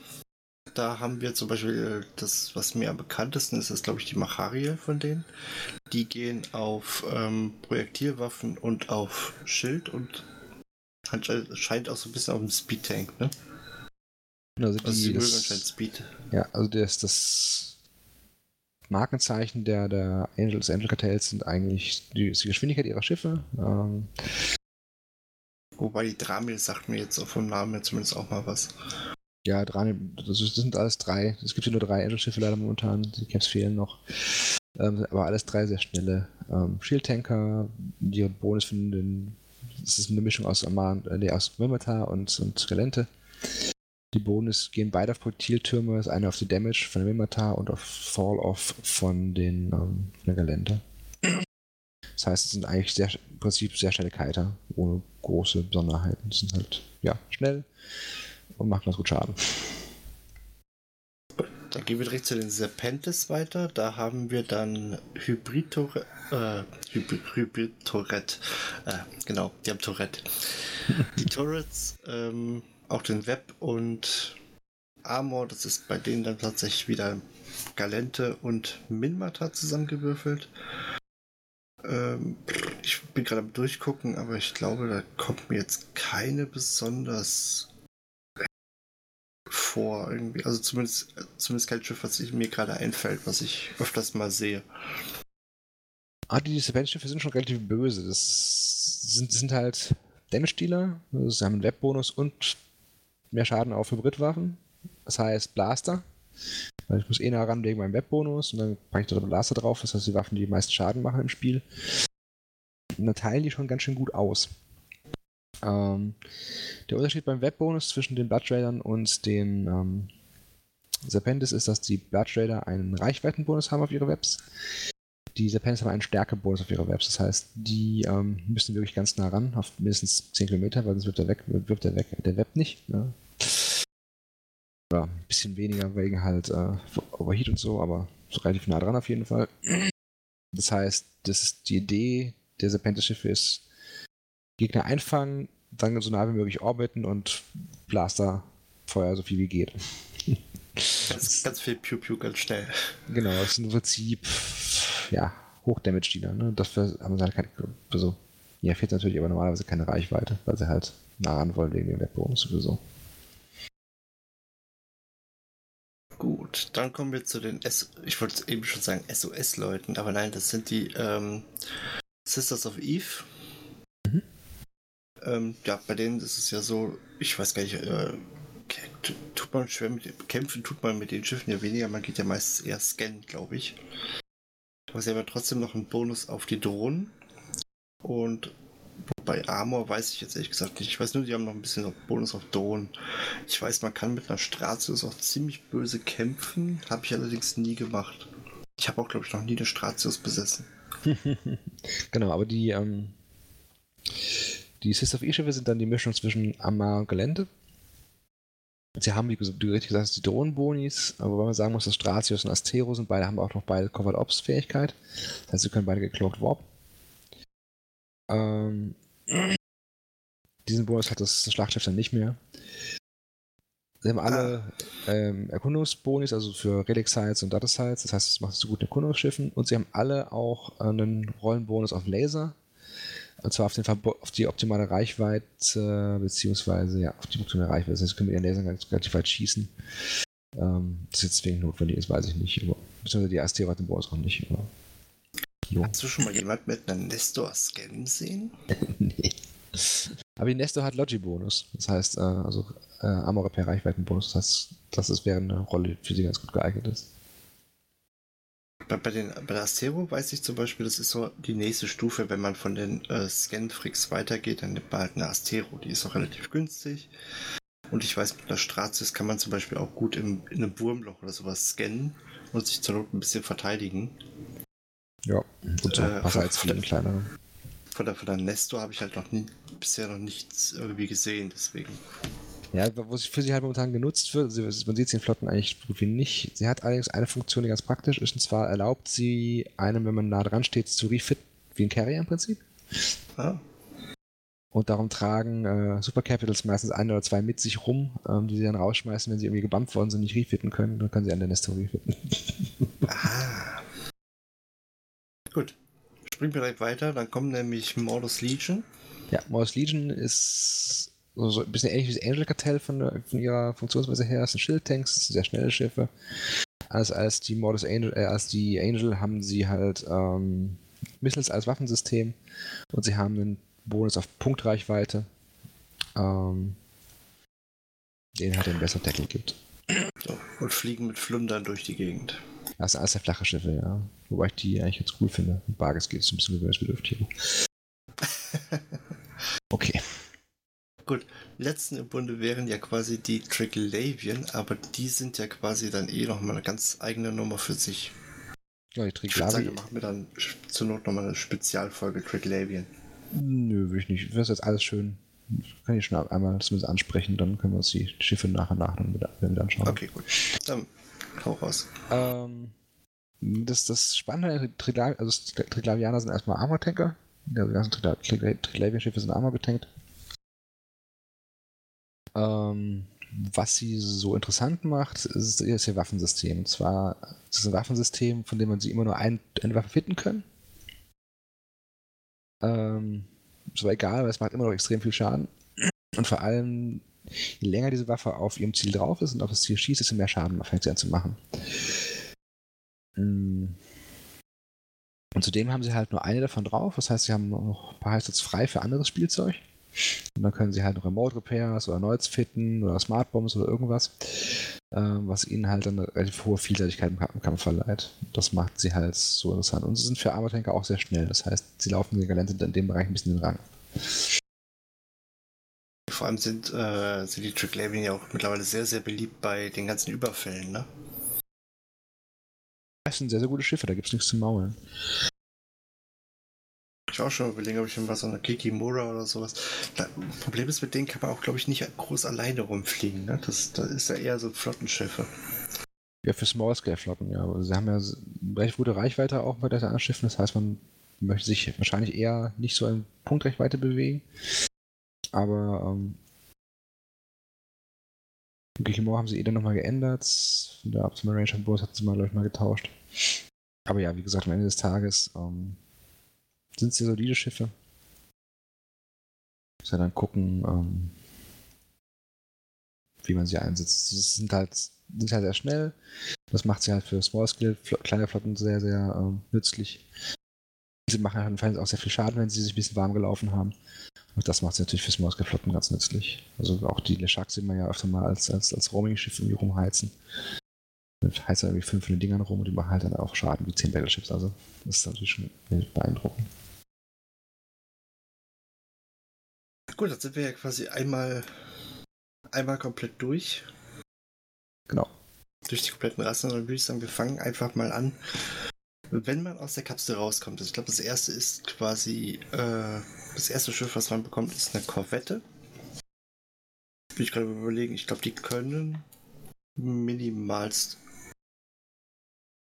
Da haben wir zum Beispiel das, was mir am bekanntesten ist, ist glaube ich die Macharie von denen. Die gehen auf ähm, Projektilwaffen und auf Schild und scheint auch so ein bisschen auf dem Speed-Tank, ne? Also, die, also die das, anscheinend Speed. Ja, also das, das Markenzeichen der, der Angels Angel Cartels sind eigentlich die, die Geschwindigkeit ihrer Schiffe. Ähm, Wobei die Dramil sagt mir jetzt vom Namen zumindest auch mal was. Ja, drei, das, sind alles drei. Es gibt hier nur drei Angel-Schiffe leider momentan. Die Caps fehlen noch. Ähm, aber alles drei sehr schnelle. Ähm, Shield-Tanker, die Bonus finden, das ist eine Mischung aus, Aman, äh, aus Mimata und, und Galente. Die Bonus gehen beide auf Projektiltürme, das eine auf die Damage von der Mimata und auf Fall-Off von den ähm, von der Galente. Das heißt, es sind eigentlich sehr, im Prinzip sehr schnelle Kiter, ohne große Besonderheiten. Es sind halt, ja, schnell, und macht ganz gut Schaden. Dann gehen wir direkt zu den Serpentes weiter. Da haben wir dann Hybrid-Tourette. Äh, Hybrid -Tourette. Äh, genau, die haben Tourette. die Turrets, ähm, auch den Web und Armor, das ist bei denen dann tatsächlich wieder Galente und Minmata zusammengewürfelt. Ähm, ich bin gerade am Durchgucken, aber ich glaube, da kommt mir jetzt keine besonders vor irgendwie. Also zumindest, zumindest kein Schiff, was mir gerade einfällt, was ich öfters mal sehe. Ah, die Serpent-Schiffe sind schon relativ böse. Das sind, sind halt Damage-Dealer. Also sie haben einen Webbonus und mehr Schaden auf Hybridwaffen. Das heißt Blaster. Weil ich muss eh nah ran wegen meinem Webbonus und dann packe ich da Blaster drauf. Das heißt, die Waffen, die meisten Schaden machen im Spiel. Und dann teilen die schon ganz schön gut aus. Ähm, der Unterschied beim Webbonus zwischen den Blood Raidern und den ähm, Serpentis ist, dass die Blood Raider einen Reichweitenbonus haben auf ihre Webs. Die Serpentis haben einen Stärkebonus auf ihre Webs. Das heißt, die ähm, müssen wirklich ganz nah ran, auf mindestens 10 Kilometer, weil sonst wird der, weg, wirft der, weg, der Web nicht. Ne? Ja, ein bisschen weniger wegen halt äh, Overheat und so, aber so relativ nah dran auf jeden Fall. Das heißt, das ist die Idee der Serpentis-Schiffe ist, Gegner einfangen, dann so nah wie möglich orbiten und Blaster Feuer so viel wie geht. Ganz, ganz viel Pew-Pew ganz schnell. Genau, das ist im Prinzip ja, Hochdamage-Diener. Ne? Dafür haben sie halt keine. Also, ja, fehlt natürlich aber normalerweise keine Reichweite, weil sie halt nah ran wollen wegen dem Webbonus sowieso. Gut, dann kommen wir zu den S ich wollte eben schon sagen SOS-Leuten, aber nein, das sind die ähm, Sisters of Eve. Ähm, ja, bei denen ist es ja so, ich weiß gar nicht, äh, tut man schwer mit kämpfen, tut man mit den Schiffen ja weniger, man geht ja meistens eher scannen, glaube ich. Aber sie haben ja trotzdem noch einen Bonus auf die Drohnen. Und bei Armor weiß ich jetzt ehrlich gesagt nicht. Ich weiß nur, die haben noch ein bisschen Bonus auf Drohnen. Ich weiß, man kann mit einer Stratius auch ziemlich böse kämpfen. Habe ich allerdings nie gemacht. Ich habe auch, glaube ich, noch nie eine Stratius besessen. genau, aber die, ähm, die Sister of E-Schiffe sind dann die Mischung zwischen Amar und Gelände. Sie haben, wie du richtig gesagt hast, die Drohnenbonis, aber wenn man sagen muss, dass Stratius und Astero sind, beide haben auch noch beide Covered Ops Fähigkeit. Das heißt, sie können beide gecloaked warp. Ähm, diesen Bonus hat das Schlachtschiff dann nicht mehr. Sie haben alle ähm, Erkundungsbonis, also für Relic Sites und Data Sites, das heißt, es macht es so gut in Erkundungsschiffen. Und sie haben alle auch einen Rollenbonus auf Laser. Und zwar auf, den auf die optimale Reichweite, beziehungsweise ja, auf die optimale Reichweite. Das heißt, können mit ihren Lasern relativ weit schießen. Ähm, das jetzt zwingend notwendig ist, weiß ich nicht. Aber, beziehungsweise die Asteroid hat den Bonus noch nicht. Aber, Hast du schon mal jemand mit einer Nestor-Scan sehen? nee. Aber die Nestor hat Logi-Bonus. Das heißt, äh, also äh, Armor Repair Reichweitenbonus. Das heißt, das ist, wäre eine Rolle, für sie ganz gut geeignet ist. Bei, bei, den, bei der Astero weiß ich zum Beispiel, das ist so die nächste Stufe, wenn man von den äh, Scan-Freaks weitergeht, dann nimmt man halt eine Astero, die ist auch relativ günstig. Und ich weiß, mit einer Stratis kann man zum Beispiel auch gut im, in einem Wurmloch oder sowas scannen und sich zur Not ein bisschen verteidigen. Ja, und so äh, als von, kleinere. Von der, von der Nestor habe ich halt noch nie, bisher noch nichts irgendwie gesehen, deswegen. Ja, wo sie für sie halt momentan genutzt wird, man sieht sie in Flotten eigentlich so viel nicht. Sie hat allerdings eine Funktion, die ganz praktisch ist, und zwar erlaubt sie einem, wenn man nah dran steht, zu refitten, wie ein Carrier im Prinzip. Ah. Und darum tragen äh, Super Capitals meistens ein oder zwei mit sich rum, ähm, die sie dann rausschmeißen, wenn sie irgendwie gebumpt worden sind und nicht refitten können. Dann können sie an der Nestor refitten. ah. Gut. Springen wir direkt weiter. Dann kommt nämlich Mordus Legion. Ja, Mordus Legion ist so ein bisschen ähnlich wie das Angel Kartell von, von ihrer Funktionsweise her. Es sind Schildtanks, sehr schnelle Schiffe. Als, als die Mordus Angel, äh, als die Angel haben sie halt ähm, Missiles als Waffensystem und sie haben einen Bonus auf Punktreichweite, ähm, den halt den besseren Tackle gibt. So, und fliegen mit Flundern durch die Gegend. Das sind alles sehr flache Schiffe, ja. Wobei ich die eigentlich ganz cool finde. Barges geht es ein bisschen gewöhnungsbedürftig. okay. Gut, letzten im Bunde wären ja quasi die Triglavian, aber die sind ja quasi dann eh nochmal eine ganz eigene Nummer für sich. Ja, die Triglavian. Ich machen wir dann zur Not nochmal eine Spezialfolge Triglavian. Nö, will ich nicht. Ich weiß jetzt alles schön. Kann ich schon einmal zumindest ansprechen, dann können wir uns die Schiffe nach und nach dann wieder, wieder anschauen. Okay, gut. Dann hau raus. Ähm, das, das Spannende, also Triglavianer sind erstmal Armor-Tanker. Die ganzen Triglavian-Schiffe sind Armor betankt. Ähm, was sie so interessant macht, ist, ist ihr Waffensystem. Und zwar ist es ein Waffensystem, von dem man sie immer nur ein, eine Waffe fitten kann. Ähm, ist aber egal, weil es macht immer noch extrem viel Schaden. Und vor allem, je länger diese Waffe auf ihrem Ziel drauf ist und auf das Ziel schießt, desto mehr Schaden fängt sie an zu machen. Mm. Und zudem haben sie halt nur eine davon drauf, das heißt, sie haben noch ein paar Heißsatz frei für anderes Spielzeug. Und dann können sie halt noch Remote Repairs oder Noids fitten oder Smart Bombs oder irgendwas, ähm, was ihnen halt eine relativ hohe Vielseitigkeit im Kampf verleiht. Das macht sie halt so interessant. Und sie sind für Armor auch sehr schnell. Das heißt, sie laufen Galente in dem Bereich ein bisschen den Rang. Vor allem sind, äh, sind die Triglavian ja auch mittlerweile sehr, sehr beliebt bei den ganzen Überfällen, ne? Das sind sehr, sehr gute Schiffe, da gibt es nichts zu maulen. Ich auch schon überlegen, ob ich mal so eine Kikimura oder sowas. Das Problem ist, mit denen kann man auch, glaube ich, nicht groß alleine rumfliegen. Ne? Das, das ist ja eher so Flottenschiffe. Ja, für Small-Scale-Flotten, ja. Aber sie haben ja recht gute Reichweite auch bei der Schiffen. Das heißt, man möchte sich wahrscheinlich eher nicht so in Punktreichweite bewegen. Aber ähm, Gilmore haben sie eh dann nochmal geändert. Der Optimal Range Bus hatten sie mal, glaube ich, mal getauscht. Aber ja, wie gesagt, am Ende des Tages ähm, sind sie solide Schiffe. Muss ja dann gucken, ähm, wie man sie einsetzt. Sie sind halt, sind halt sehr schnell. Das macht sie halt für Small Skill, kleine Flotten sehr, sehr ähm, nützlich. Sie machen halt auch sehr viel Schaden, wenn sie sich ein bisschen warm gelaufen haben. Und das macht sie natürlich für Small Skill Flotten ganz nützlich. Also auch die Le Shark sehen wir ja öfter mal als, als, als Roaming-Schiff irgendwie rumheizen. Dann heizt er irgendwie fünf von den Dingern rum und die machen halt dann auch Schaden wie zehn Battleships. Also das ist natürlich schon beeindruckend. Gut, dann sind wir ja quasi einmal, einmal komplett durch. Genau. Durch die kompletten Rassen. Und dann würde ich sagen, wir fangen einfach mal an. Wenn man aus der Kapsel rauskommt, also ich glaube, das erste ist quasi, äh, das erste Schiff, was man bekommt, ist eine Korvette. Will ich gerade überlegen, ich glaube, die können minimalst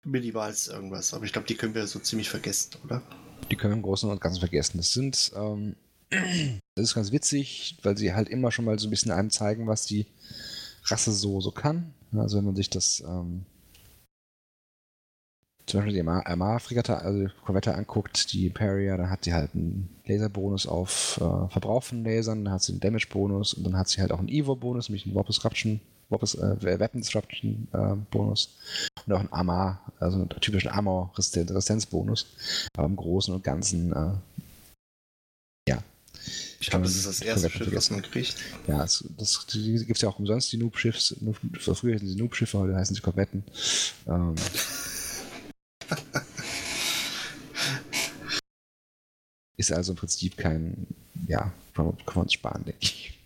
minimalst irgendwas, aber ich glaube, die können wir so ziemlich vergessen, oder? Die können wir im Großen und Ganzen vergessen. Das sind ähm, das ist ganz witzig, weil sie halt immer schon mal so ein bisschen einem zeigen, was die Rasse so, so kann. Also wenn man sich das ähm, zum Beispiel die Armar-Fregatte, also Korvette anguckt, die Imperial, dann hat sie halt einen Laserbonus auf äh, Verbrauch von Lasern, dann hat sie einen Damage-Bonus und dann hat sie halt auch einen Evo-Bonus, nämlich einen Warp Disruption, Warp, äh, Weapon Disruption äh, Bonus und auch einen Armor, also einen typischen Armor-Resistenz-Bonus. Aber im Großen und Ganzen äh, ich glaube, das ist das erste Schiff, was man kriegt. Ja, das, das gibt es ja auch umsonst, die Noob-Schiffs. Früher hießen sie Noob-Schiffe, heute heißen sie Korvetten. Ähm. ist also im Prinzip kein, ja, kann man sparen, denke ich.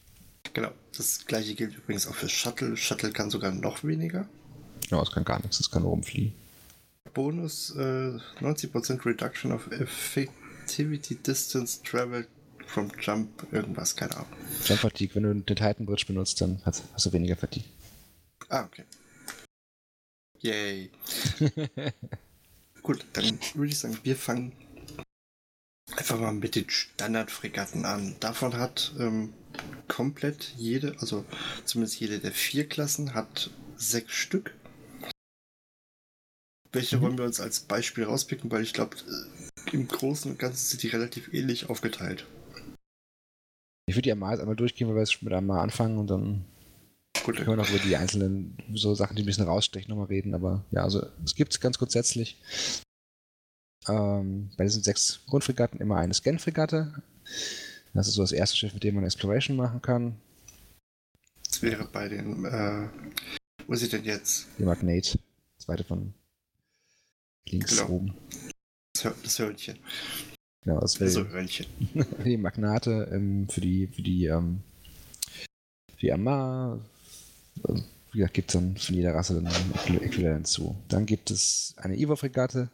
Genau, das gleiche gilt übrigens auch für Shuttle. Shuttle kann sogar noch weniger. Ja, es kann gar nichts, es kann nur rumfliegen. Bonus äh, 90% Reduction of Effectivity Distance Traveled from Jump, irgendwas, keine Ahnung. Jump Fatigue, wenn du den Titan Bridge benutzt, dann hast, hast du weniger Fatigue. Ah, okay. Yay. Gut, dann würde ich sagen, wir fangen einfach mal mit den Standardfregatten an. Davon hat ähm, komplett jede, also zumindest jede der vier Klassen hat sechs Stück. Welche mhm. wollen wir uns als Beispiel rauspicken, weil ich glaube, äh, im Großen und Ganzen sind die relativ ähnlich aufgeteilt. Ich würde die einmal, einmal durchgehen, weil wir jetzt mit einmal anfangen und dann Gut, können wir noch über die einzelnen so Sachen, die ein bisschen rausstechen, nochmal reden. Aber ja, also es gibt es ganz grundsätzlich ähm, bei diesen sechs Grundfregatten immer eine Scan-Fregatte. Das ist so das erste Schiff, mit dem man Exploration machen kann. Das wäre bei den, äh, wo ist sie denn jetzt? Die Magnate. Zweite von links genau. oben. Das Hörnchen. Genau, das wäre also die Magnate ähm, für die, für die, ähm, für die Amar. Also, wie gesagt, gibt es dann von jeder Rasse dann ein Äquivalent zu. Dann gibt es eine Evo-Fregatte.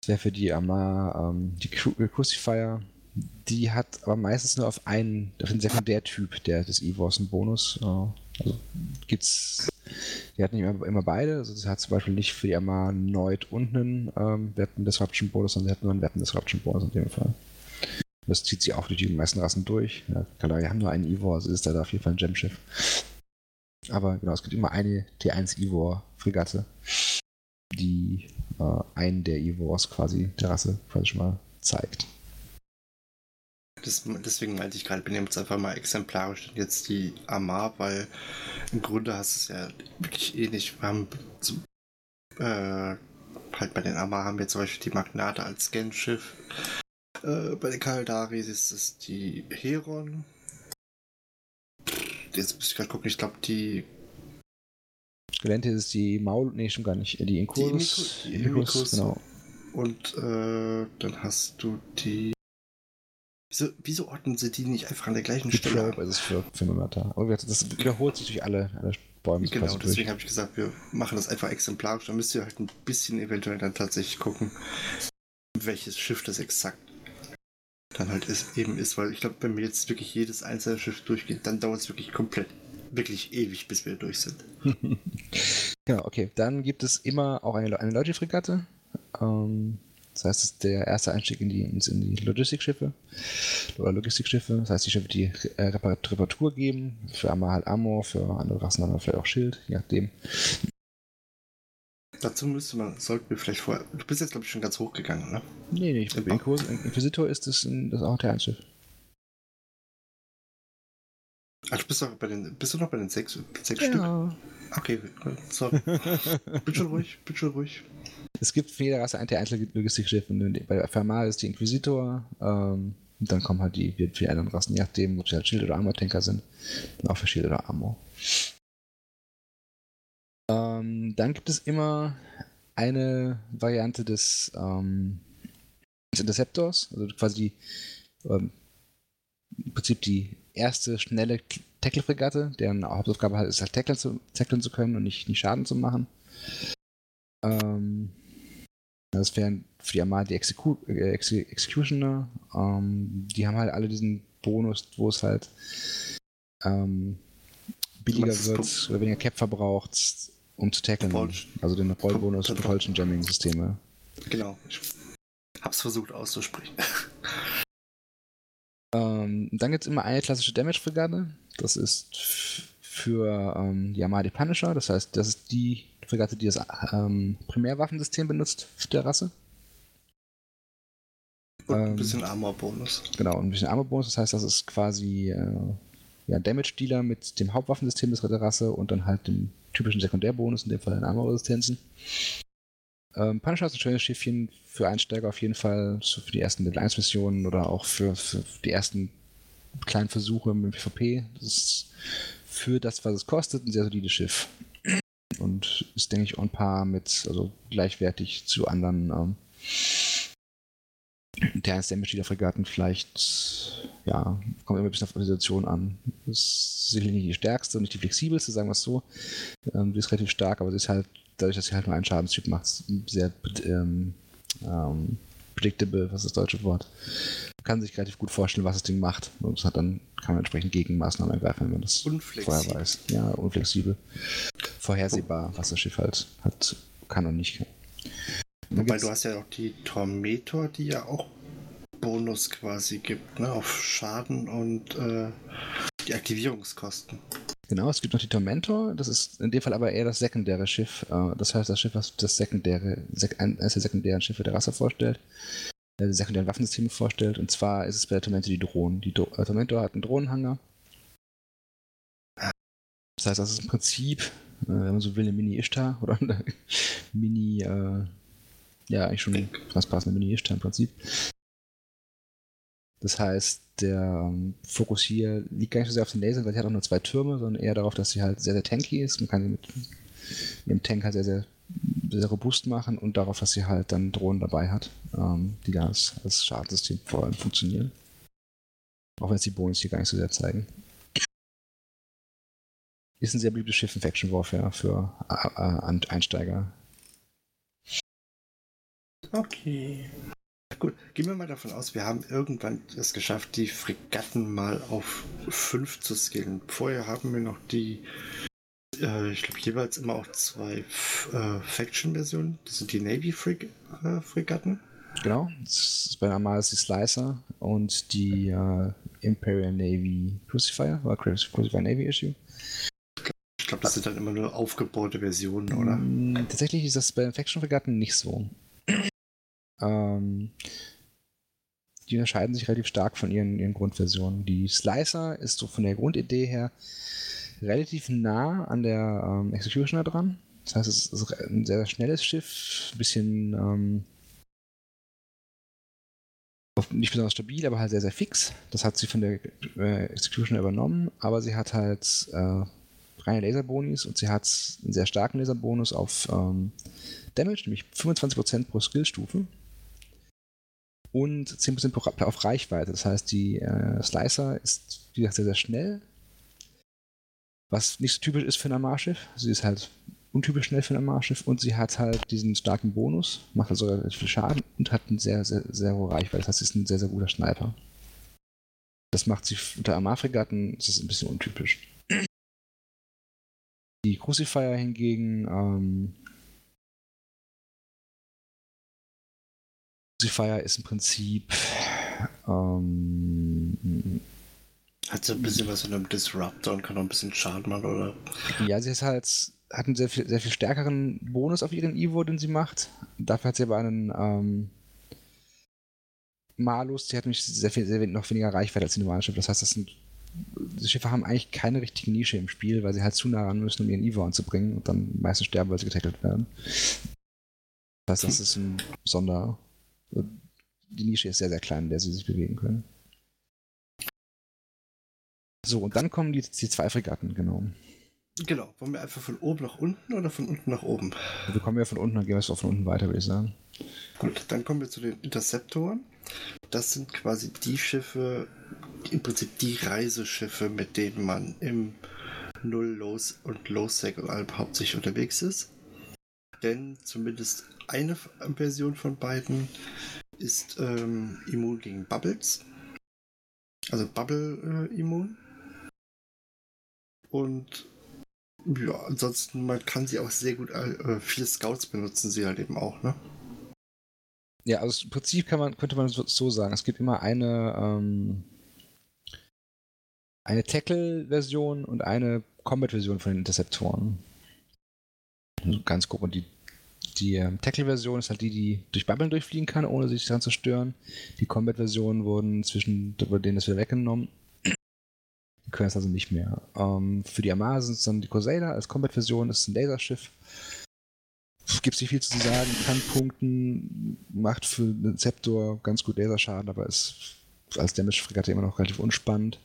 Das wäre für die Amar ähm, die Crucifier. Die hat aber meistens nur auf einen, auf den Sekundärtyp der, des Evos einen Bonus. Äh, also gibt's die hat nicht immer, immer beide. Also sie hat zum Beispiel nicht für die Arma Neut und einen ähm, Weapon Disruption Bonus, sondern sie hat nur einen Weapon Disruption Bonus in dem Fall. Das zieht sie auch durch die meisten Rassen durch. Ja, klar, wir haben nur einen Ivor, also ist da auf jeden Fall ein Gemschiff. Aber genau, es gibt immer eine T1 Ivor-Fregatte, die äh, einen der Ivors quasi der Rasse quasi schon mal zeigt. Das, deswegen meinte ich gerade, benehmen uns einfach mal exemplarisch jetzt die Amar, weil im Grunde hast du es ja wirklich ähnlich. Wir haben zum, äh, halt bei den Amar haben wir zum Beispiel die Magnate als Scanschiff. Äh, bei den Kaldaris ist es die Heron. Jetzt muss ich gerade gucken, ich glaube die Gelente ist die Maul, nee, schon gar nicht, die Inkurus. Die, Inkurus, genau. Und äh, dann hast du die Wieso, wieso ordnen sie die nicht einfach an der gleichen Stelle? Probe ist es für, für Mimata. Aber das wiederholt sich durch alle, alle Bäume. Genau, deswegen habe ich gesagt, wir machen das einfach exemplarisch. Da müsst ihr halt ein bisschen eventuell dann tatsächlich gucken, welches Schiff das exakt dann halt ist, eben ist. Weil ich glaube, wenn wir jetzt wirklich jedes einzelne Schiff durchgehen, dann dauert es wirklich komplett, wirklich ewig, bis wir durch sind. Genau, okay. Dann gibt es immer auch eine, eine Logi-Fregatte. Ähm, das heißt, es ist der erste Einstieg in die, in die Logistikschiffe oder Logistikschiffe. Das heißt, die Schiffe, die äh, Reparatur geben, für einmal halt Ammo, für andere Rassen dann vielleicht auch Schild, je nachdem. Dazu müsste man, sollten wir vielleicht vorher. Du bist jetzt, glaube ich, schon ganz hoch gegangen, ne? Nee, nee, ich bin Inquisitor ist das, das auch der Einschiff. Ach, du bist, doch bei den, bist du noch bei den sechs, sechs Ja. Stück? Okay, sorry. bin schon ruhig, bin schon ruhig. Es gibt für jede Rasse ein einzelne Logistikschiff. Und bei Fermal ist die Inquisitor. Ähm, und dann kommen halt die vier anderen Rassen, je nachdem, ob sie halt Schild- oder Armor-Tanker sind. Und auch für Schild oder Armor. Ähm, dann gibt es immer eine Variante des, ähm, des Interceptors, also quasi die, ähm, im Prinzip die erste schnelle Tackle-Fregatte, deren Hauptaufgabe halt ist, halt tackeln zu, tackeln zu können und nicht, nicht Schaden zu machen. Ähm, das wären für die Armada die Execu äh, Exe Executioner. Ähm, die haben halt alle diesen Bonus, wo es halt ähm, billiger wird oder weniger Cap verbraucht, um zu tackeln. Also den Rollbonus Pro- Propulsion Jamming Systeme. Genau. Ich hab's versucht auszusprechen. Ähm, dann gibt es immer eine klassische Damage-Fregatte. Das ist für ähm, die Armada Punisher. Das heißt, das ist die Fregatte, die das ähm, Primärwaffensystem benutzt der Rasse. Und ein Ähm, bisschen Armor-Bonus. Genau, ein bisschen Armor-Bonus. Das heißt, das ist quasi äh, ja, Damage-Dealer mit dem Hauptwaffensystem des der Rasse und dann halt dem typischen Sekundärbonus, in dem Fall den Armor-Resistenzen. Ähm, Punisher ist ein schönes Schiffchen für Einsteiger auf jeden Fall, für die ersten Level 1 Missionen oder auch für, für die ersten kleinen Versuche dem PvP. Das ist für das, was es kostet, ein sehr solides Schiff. Und ist, denke ich, on par mit, also gleichwertig zu anderen ähm, der Damage der Fregatten vielleicht, ja, kommt immer ein bisschen auf die Situation an. Ist sicherlich nicht die stärkste und nicht die flexibelste, sagen wir es so. Ähm, die ist relativ stark, aber sie ist halt, dadurch, dass sie halt nur einen Schadenstyp macht, sehr ähm, ähm, predictable, was ist das deutsche Wort. Man kann sich relativ gut vorstellen, was das Ding macht. Und hat dann kann man entsprechend Gegenmaßnahmen ergreifen, wenn man das Unflexibel. vorher weiß. Ja, unflexibel. Vorhersehbar, was das Schiff halt hat, kann und nicht kann. Dann Wobei du hast ja auch die Tormentor, die ja auch Bonus quasi gibt, ne? Auf Schaden und äh, die Aktivierungskosten. Genau, es gibt noch die Tormentor, das ist in dem Fall aber eher das sekundäre Schiff. Äh, Das heißt, das Schiff, was das sekundäre, sek eines der sekundären Schiffe der Rasse vorstellt, äh, die sekundären Waffensysteme vorstellt. Und zwar ist es bei der Tormentor die Drohnen. Die äh, Tormentor hat einen Drohnenhanger. Das heißt, das ist im Prinzip, äh, wenn man so will, eine Mini-Ishtar oder eine Mini, äh, ja, eigentlich schon was passende Mini-Ishtar im Prinzip. Das heißt, der ähm, Fokus hier liegt gar nicht so sehr auf den Lasern, weil sie hat auch nur zwei Türme, sondern eher darauf, dass sie halt sehr, sehr tanky ist. Man kann sie mit ihrem Tank halt sehr, sehr, sehr robust machen und darauf, dass sie halt dann Drohnen dabei hat, ähm, die da als, als Schadensystem vor allem funktionieren. Auch wenn es die Bonus hier gar nicht so sehr zeigen. Ist ein sehr beliebtes Schiff in Faction Warfare für äh, äh, Einsteiger. Okay. Gut, gehen wir mal davon aus, wir haben irgendwann es geschafft, die Fregatten mal auf 5 zu skillen. Vorher haben wir noch die, äh, ich glaube, jeweils immer auch zwei äh, Faction-Versionen. Das sind die Navy-Fregatten. Genau, das ist bei Armada ist die Slicer und die äh, Imperial Navy Crucifier, war Crucifier Navy Issue. Ich glaube, das sind dann immer nur aufgebaute Versionen, oder? Mm, Tatsächlich ist das bei den Faction-Fregatten nicht so. Ähm, die unterscheiden sich relativ stark von ihren, ihren Grundversionen. Die Slicer ist so von der Grundidee her relativ nah an der ähm, Executioner dran. Das heißt, es ist ein sehr, schnelles Schiff, ein bisschen ähm, nicht besonders stabil, aber halt sehr, sehr fix. Das hat sie von der äh, Executioner übernommen, aber sie hat halt äh, reine Laserbonis und sie hat einen sehr starken Laserbonus auf ähm, Damage, nämlich 25% pro Skillstufe und 10% pro, auf Reichweite. Das heißt, die äh, Slicer ist, wie gesagt, sehr, sehr schnell, was nicht so typisch ist für ein Armarschiff. Sie ist halt untypisch schnell für ein Armarschiff und sie hat halt diesen starken Bonus, macht also relativ viel Schaden und hat eine sehr, sehr, sehr hohe Reichweite. Das heißt, sie ist ein sehr, sehr guter Sniper. Das macht sie unter Armarfregatten, das ist ein bisschen untypisch. Die Crucifier hingegen, ähm, Crucifier ist im Prinzip ähm, hat so ein bisschen was von einem Disruptor und kann auch ein bisschen Schaden machen, oder? Ja, sie ist halt, hat einen sehr viel, sehr viel stärkeren Bonus auf ihren Evo, den sie macht. Dafür hat sie aber einen ähm, Malus, die hat nämlich sehr viel, sehr, noch weniger Reichweite als die normalen Schiffe. Das heißt, das sind, die Schiffe haben eigentlich keine richtige Nische im Spiel, weil sie halt zu nah ran müssen, um ihren Evo anzubringen und dann meistens sterben, weil sie getackelt werden. Das heißt, das ist ein Sonder. Die Nische ist sehr, sehr klein, in der sie sich bewegen können. So, und dann kommen die, die zwei Fregatten, genau. Genau. Wollen wir einfach von oben nach unten oder von unten nach oben? Wir kommen ja von unten, dann gehen wir jetzt auch von unten weiter, würde ich sagen. Gut, dann kommen wir zu den Interceptoren. Das sind quasi die Schiffe, im Prinzip die Reiseschiffe, mit denen man im Null, Los und Low-Sec und allem hauptsächlich unterwegs ist. Denn zumindest eine Version von beiden ist ähm, immun gegen Bubbles. Also Bubble-immun. Äh, und ja, ansonsten, man kann sie auch sehr gut, äh, viele Scouts benutzen sie halt eben auch, ne? Ja, also im Prinzip kann man, könnte man so sagen, es gibt immer eine, ähm, eine Tackle-Version und eine Combat-Version von den Interceptoren. Ganz grob. Und die, die ähm, Tackle-Version ist halt die, die durch Bubbeln durchfliegen kann, ohne sich daran zu stören. Die Combat-Versionen wurden zwischen denen das wieder weggenommen. Die können es also nicht mehr. Ähm, für die Armada sind es dann die Crusader als Combat-Version, ist ein Laserschiff gibt es nicht viel zu sagen, kann punkten, macht für den Zeptor ganz gut Laserschaden, aber ist als Damage-Fregatte immer noch relativ unspannend.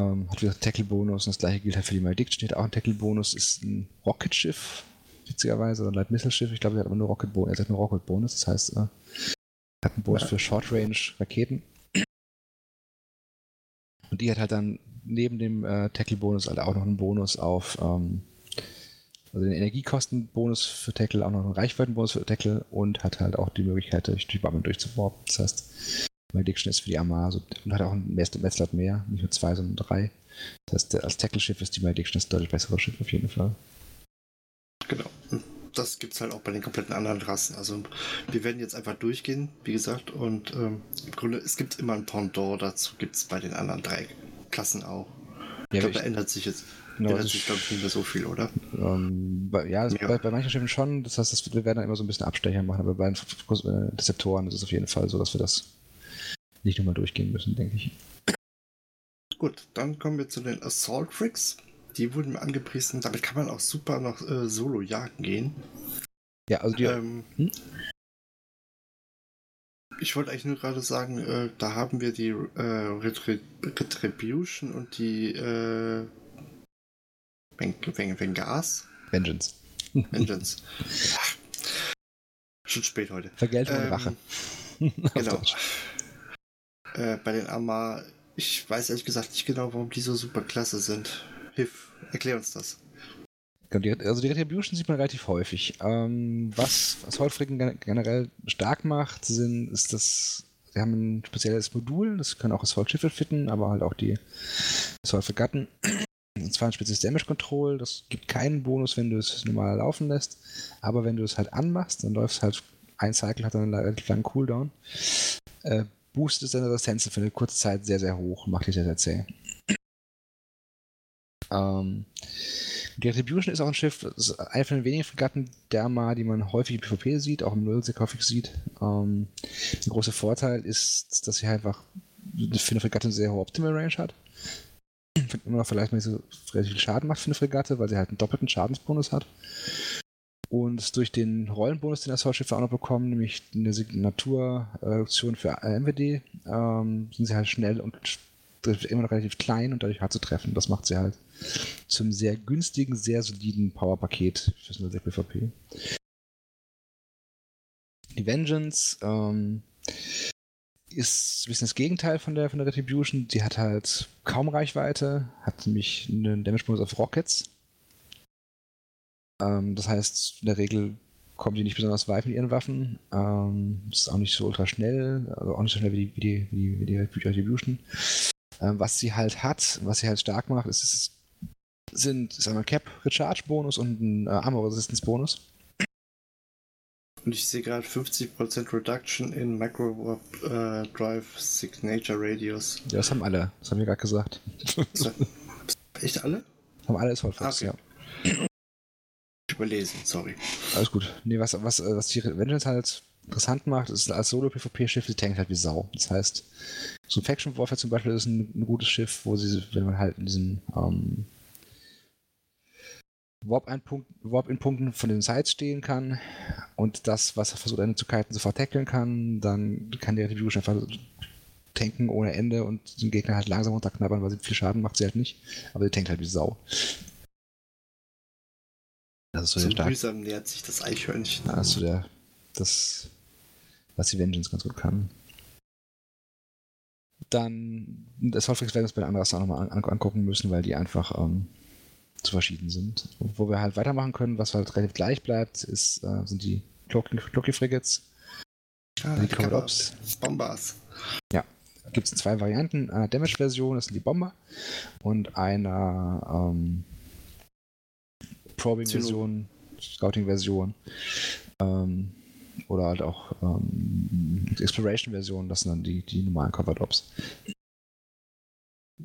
Ähm, hat wieder Tackle-Bonus und das gleiche gilt halt für die Malediction, hat auch einen Tackle-Bonus, ist ein Rocket-Schiff, witzigerweise, oder ein Light-Missile-Schiff, ich glaube, er hat aber nur Rocket-Bonus, er hat nur Rocket-Bonus, das heißt, er hat einen Bonus ja. für Short-Range-Raketen. Und die hat halt dann neben dem äh, Tackle-Bonus halt auch noch einen Bonus auf ähm, also den Energiekostenbonus für Tackle, auch noch einen Reichweitenbonus für Tackle und hat halt auch die Möglichkeit, durch die Bubble durchzuwarpen. Das heißt, Malediction ist für die Armada so, und hat auch ein Metzlat mehr, nicht nur zwei, sondern drei. Das heißt, als Tackle-Schiff ist die Malediction das deutlich bessere Schiff auf jeden Fall. Genau. Das gibt es halt auch bei den kompletten anderen Rassen. Also wir werden jetzt einfach durchgehen, wie gesagt, und ähm, im Grunde, es gibt immer ein Pendant dazu, gibt es bei den anderen drei Klassen auch. Ja, ich glaube, da ändert sich jetzt Genau, ändert sich, glaube ich, nicht mehr so viel, oder? Ähm, bei, ja, ja. Bei, bei, manchen Schiffen schon. Das heißt, das, wir werden da immer so ein bisschen Abstecher machen, aber bei den äh, Rezeptoren ist es auf jeden Fall so, dass wir das nicht nochmal durchgehen müssen, denke ich. Gut, dann kommen wir zu den Assault Tricks. Die wurden mir angepriesen. Damit kann man auch super noch äh, solo jagen gehen. Ja, also die. Ähm, hm? Ich wollte eigentlich nur gerade sagen, äh, da haben wir die äh, Retribution und die äh, Wegen, wegen, wegen Gas? Vengeance. Vengeance. Ach, schon spät heute. Vergeltung ähm, und Rache. genau. Äh, bei den Arma, ich weiß ehrlich gesagt nicht genau, warum die so super klasse sind. Hilf, erklär uns das. Also die Retribution sieht man relativ häufig. Ähm, was Assault-Fricken generell stark macht, sind, ist das, sie haben ein spezielles Modul, das können auch Assault-Schiffe fitten, aber halt auch die Assault-Fregatten. Und zwar ein spezielles Damage Control. Das gibt keinen Bonus, wenn du es normal laufen lässt. Aber wenn du es halt anmachst, dann läuft es halt ein Cycle, hat dann einen relativ langen Cooldown. Äh, boostet seine Resistenzen für eine kurze Zeit sehr, sehr hoch und macht dich sehr, sehr zäh. Ähm, die Retribution ist auch ein Schiff, ist einer von den wenigen Fregatten der mal, die man häufig im PvP sieht, auch im Null sehr häufig sieht. Ähm, der große Vorteil ist, dass sie einfach für eine Fregatte eine sehr hohe Optimal Range hat immer noch vielleicht nicht so relativ viel Schaden macht für eine Fregatte, weil sie halt einen doppelten Schadensbonus hat. Und durch den Rollenbonus, den Assault-Schiffe auch noch bekommen, nämlich eine Signaturreduktion für MWD, ähm, sind sie halt schnell und immer noch relativ klein und dadurch hart zu treffen. Das macht sie halt zum sehr günstigen, sehr soliden Powerpaket fürs 06 PvP. Die Vengeance ähm, ist ein bisschen das Gegenteil von der, von der Retribution. Die hat halt kaum Reichweite, hat nämlich einen Damage-Bonus auf Rockets. Ähm, das heißt, in der Regel kommen die nicht besonders weit mit ihren Waffen. Ähm, ist auch nicht so ultra schnell, also auch nicht so schnell wie die, wie die, wie die, wie die Retribution. Ähm, was sie halt hat, was sie halt stark macht, ist, ist sind, sagen wir, Cap Recharge Bonus und ein äh, Armor Resistance Bonus. Und ich sehe gerade 50% Reduction in Micro Warp äh, Drive Signature Radius. Ja, das haben alle. Das haben wir gerade gesagt. Echt alle? haben alle Assault Fox, Okay. ja. Überlesen, sorry. Alles gut. Nee, was, was, äh, was die Vengeance halt interessant macht, ist als Solo-PvP-Schiff, die tankt halt wie Sau. Das heißt, so ein Faction Warfare zum Beispiel ist ein, ein gutes Schiff, wo sie, wenn man halt in diesen ähm, Warp-In-Punkten Warp -Punkten von den Sides stehen kann und das, was er versucht, eine zu kiten, sofort tackeln kann, dann kann der Retribution einfach tanken ohne Ende und den Gegner halt langsam runterknabbern, weil sie viel Schaden macht, sie halt nicht. Aber sie tankt halt wie Sau. Das ist so So der starke mühsam nähert sich das Eichhörnchen. das ist so der, das, was die Vengeance ganz gut kann. Dann, das Hotfix werden wir uns bei den anderen auch nochmal an, angucken müssen, weil die einfach ähm, zu verschieden sind. Und wo wir halt weitermachen können, was halt relativ gleich bleibt, ist, äh, sind die Cloaky, Cloaky Frigates. Ah, Die Cover- Ops. Bombers. Gibt es zwei Varianten, einer Damage-Version, das sind die Bomber, und einer ähm, Probing-Version, Scouting-Version, ähm, oder halt auch ähm, Exploration-Version, das sind dann die, die normalen Covered Ops.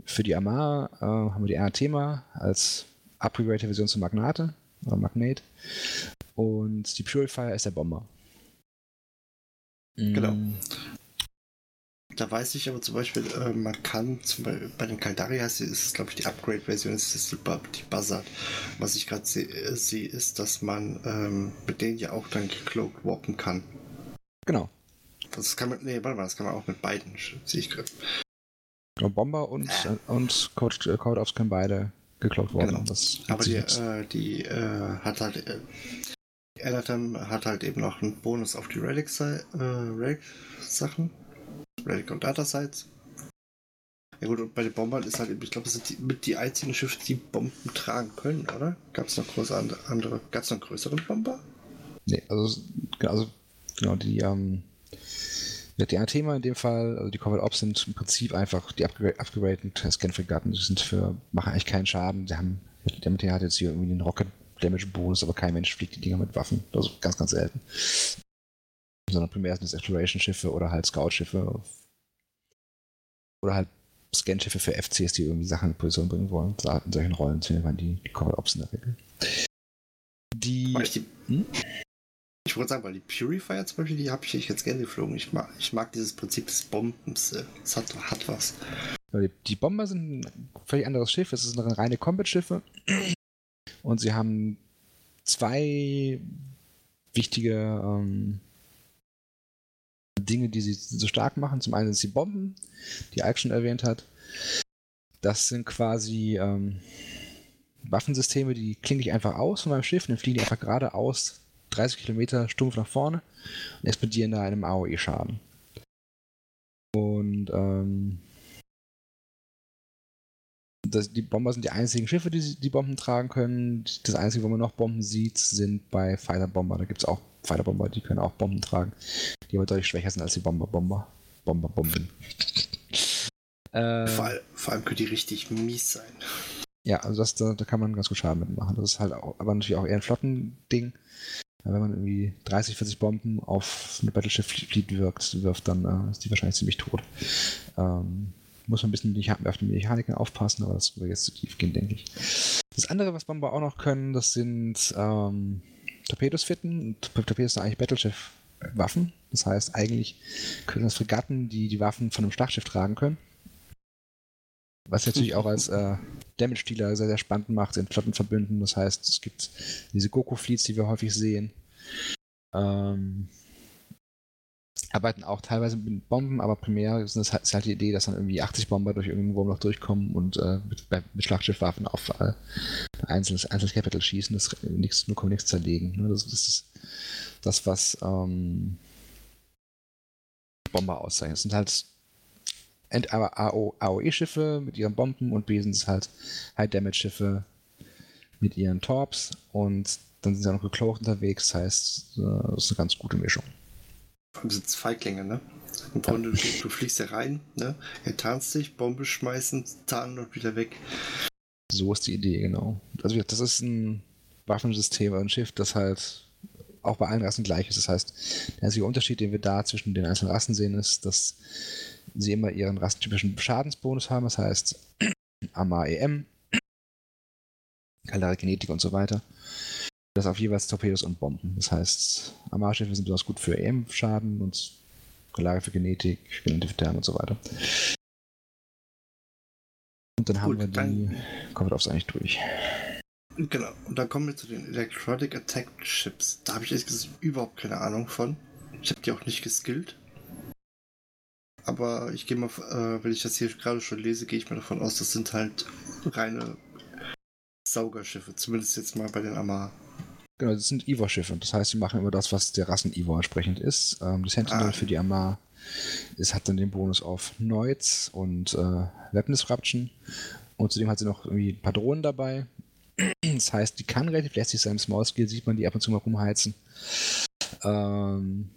Für die Amar äh, haben wir die Anathema als upgraded Version zu Magnate, oder Magnate, und die Purifier ist der Bomber. Genau. Da weiß ich aber zum Beispiel, äh, man kann zum Beispiel bei den Kaldari heißt es, ist glaube ich die Upgrade-Version, ist das die, die Buzzard. Was ich gerade sehe, äh, sehe, ist, dass man ähm, mit denen ja auch dann gecloaked warpen kann. Genau. Das kann man, nee, warte mal, das kann man auch mit beiden, sehe ich gerade. Bomber und, und Code, äh, Code Ops können beide geklaut worden. Genau. Das Aber die, äh, die äh, hat halt, äh, die Anatom hat halt eben noch einen Bonus auf die Relic-Sachen. Äh, Relic Sachen. Und Data Sites. Ja gut, und bei den Bombern ist halt ich glaube, das sind die, mit die einzigen Schiffe, die Bomben tragen können, oder? Gab es noch große andere, gab es noch größeren Bomber? nee, also, also genau, die, ähm, die Thema in dem Fall, also die Covert Ops sind im Prinzip einfach die upgra upgradeten Scan-Fregatten. Die sind für, machen eigentlich keinen Schaden. Die haben, der MT hat jetzt hier irgendwie den Rocket Damage Bonus, aber kein Mensch fliegt die Dinger mit Waffen. Also ganz, ganz selten. Sondern primär sind es Exploration-Schiffe oder halt Scout-Schiffe. Oder halt Scan-Schiffe für FCs, die irgendwie Sachen in Position bringen wollen. In solchen Rollen findet man die, die Covert Ops in der Regel. Die. Ich, die, Hm? ich wollte sagen, weil die Purifier zum Beispiel, die habe ich jetzt gerne geflogen. Ich mag, ich mag dieses Prinzip des Bombens. äh, Es hat, hat was. Die Bomber sind ein völlig anderes Schiff. Es sind reine Combat-Schiffe. Und sie haben zwei wichtige ähm, Dinge, die sie so stark machen. Zum einen sind es die Bomben, die Ike schon erwähnt hat. Das sind quasi ähm, Waffensysteme, die klingen nicht einfach aus von meinem Schiff, dann fliegen die einfach geradeaus 30 Kilometer stumpf nach vorne und explodieren da einem AOE-Schaden. Und ähm, das, die Bomber sind die einzigen Schiffe, die die Bomben tragen können. Das einzige, wo man noch Bomben sieht, sind bei Fighter-Bomber. Da gibt es auch Fighter-Bomber, die können auch Bomben tragen, die aber deutlich schwächer sind als die Bomber-Bomber. Bomber-Bomben. äh, Vor, all- vor allem können die richtig mies sein. ja, also das, da, da kann man ganz gut Schaden mitmachen. Das ist halt auch, aber natürlich auch eher ein Flottending. Wenn man irgendwie 30, 40 Bomben auf eine Battleship Fleet wirkt, wirft, dann äh, ist die wahrscheinlich ziemlich tot. Ähm, muss man ein bisschen auf die Mechaniken aufpassen, aber das würde jetzt zu tief gehen, denke ich. Das andere, was Bomber auch noch können, das sind ähm, Torpedos fitten. Torpedos sind eigentlich Battleschiff-Waffen. Das heißt, eigentlich können das Fregatten, die die Waffen von einem Schlachtschiff tragen können. Was natürlich auch als äh, Damage-Dealer sehr, sehr spannend macht in Flottenverbünden. Das heißt, es gibt diese Goku-Fleets, die wir häufig sehen. Ähm, arbeiten auch teilweise mit Bomben, aber primär ist es halt, ist halt die Idee, dass dann irgendwie 80 Bomber durch irgendein Wurmloch durchkommen und äh, mit, mit Schlachtschiffwaffen auf äh, ein einzelnes, einzelnes Capital schießen, das nichts, nur nichts zerlegen. Ne? Das, das ist das, was ähm, Bomber auszeichnet. Es sind halt AOE-Schiffe mit ihren Bomben und B sind halt High-Damage-Schiffe mit ihren Torps und dann sind sie auch noch gecloakt unterwegs, das heißt, äh, das ist eine ganz gute Mischung. Vor allem sind es Feiglinge, ne? Im Grunde, du, du fliegst da rein, ne? Er tarnst dich, Bombe schmeißen, tarnen und wieder weg. So ist die Idee, genau. Also das ist ein Waffensystem, ein Schiff, das halt auch bei allen Rassen gleich ist. Das heißt, der einzige Unterschied, den wir da zwischen den einzelnen Rassen sehen, ist, dass sie immer ihren rassentypischen Schadensbonus haben. Das heißt, Ama EM, Kaldare Kinetik und so weiter. Das auf jeweils Torpedos und Bomben. Das heißt, Amar-Schiffe sind besonders gut für EM-Schaden und Kalare für Genetik, Genetik und so weiter. Und dann haben wir die Combat eigentlich durch. Genau, und dann kommen wir zu den Electronic Attack Chips. Da habe ich ehrlich gesagt überhaupt keine Ahnung von. Ich habe die auch nicht geskillt. Aber ich gehe mal, äh, wenn ich das hier gerade schon lese, gehe ich mal davon aus, das sind halt reine Saugerschiffe. Zumindest jetzt mal bei den Amar. Genau, das sind Ivor-Schiffe. Das heißt, sie machen immer das, was der Rassen Ivor entsprechend ist. Ähm, die Sentinel ah. für die Amar es hat dann den Bonus auf Noids und äh, Weapon Disruption. Und zudem hat sie noch irgendwie ein paar Drohnen dabei. Das heißt, die kann relativ lästig sein. Im Small Skill sieht man die ab und zu mal rumheizen. Ähm,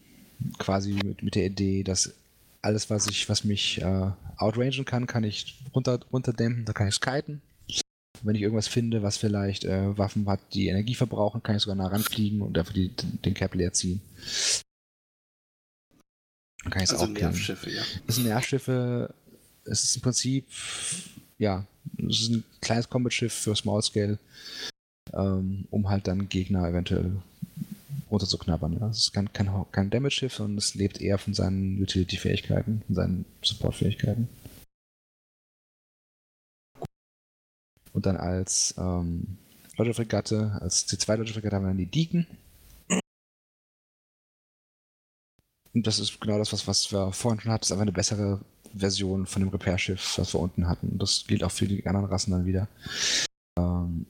quasi mit, mit der Idee, dass alles, was ich, was mich äh, outrangen kann, kann ich runter, runterdämpen, da kann ich skiten. Wenn ich irgendwas finde, was vielleicht äh, Waffen hat, die Energie verbrauchen, kann ich sogar nah ranfliegen und einfach die, den Cap leer ziehen. Dann kann ich es also auch Nervschiffe, ja. Das sind Nervschiffe. Es ist im Prinzip, ja, es ist ein kleines Combat-Schiff für Small Scale, ähm, um halt dann Gegner eventuell runterzuknabbern. Ja. Es ist kein, kein, kein Damage-Schiff, sondern es lebt eher von seinen Utility-Fähigkeiten, von seinen Support-Fähigkeiten. Und dann als ähm, Fregatte, als C2 Deutsche Fregatte haben wir dann die Deacon. Und das ist genau das, was, was wir vorhin schon hatten. Das ist einfach eine bessere Version von dem Repair-Schiff, was wir unten hatten. Und das gilt auch für die anderen Rassen dann wieder. Ähm,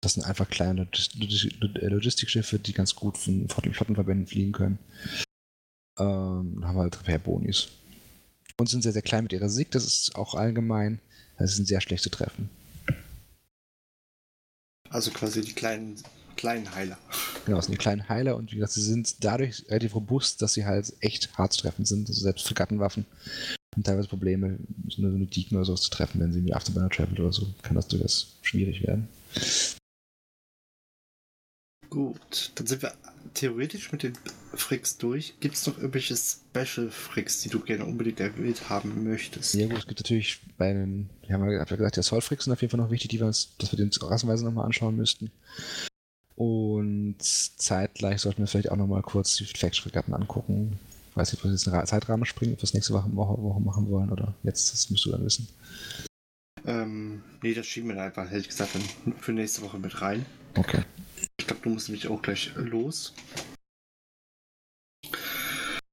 das sind einfach kleine Logistikschiffe, die ganz gut von, von den Flottenverbänden fliegen können. Ähm, haben halt Repair-Bonis. Und sind sehr, sehr klein mit ihrer Sieg, das ist auch allgemein. Das sind sehr schlecht zu treffen. Also quasi die kleinen, kleinen Heiler. Genau, das sind die kleinen Heiler und wie gesagt, sie sind dadurch relativ robust, dass sie halt echt hart zu treffen sind. Also selbst für Gattenwaffen haben teilweise Probleme, so eine, so eine Deacon oder sowas zu treffen, wenn sie mit Afterburner travel oder so, kann das durchaus schwierig werden. Gut, dann sind wir theoretisch mit den Fricks durch. Gibt es noch irgendwelche Special Fricks, die du gerne unbedingt erwähnt haben möchtest? Ja gut, es gibt natürlich bei den, wir haben ja gesagt, die Assault Fricks sind auf jeden Fall noch wichtig, die wir uns, dass wir den rassenweise nochmal anschauen müssten. Und zeitgleich sollten wir vielleicht auch nochmal kurz die Fact-Fregatten angucken. Ich weiß nicht, ob wir jetzt einen Zeitrahmen springen, ob wir das nächste Woche, Woche machen wollen oder jetzt, das musst du dann wissen. Ähm, nee, das schieben wir einfach, hätte ich gesagt, dann für nächste Woche mit rein. Okay. Ich glaube, du musst nämlich auch gleich los.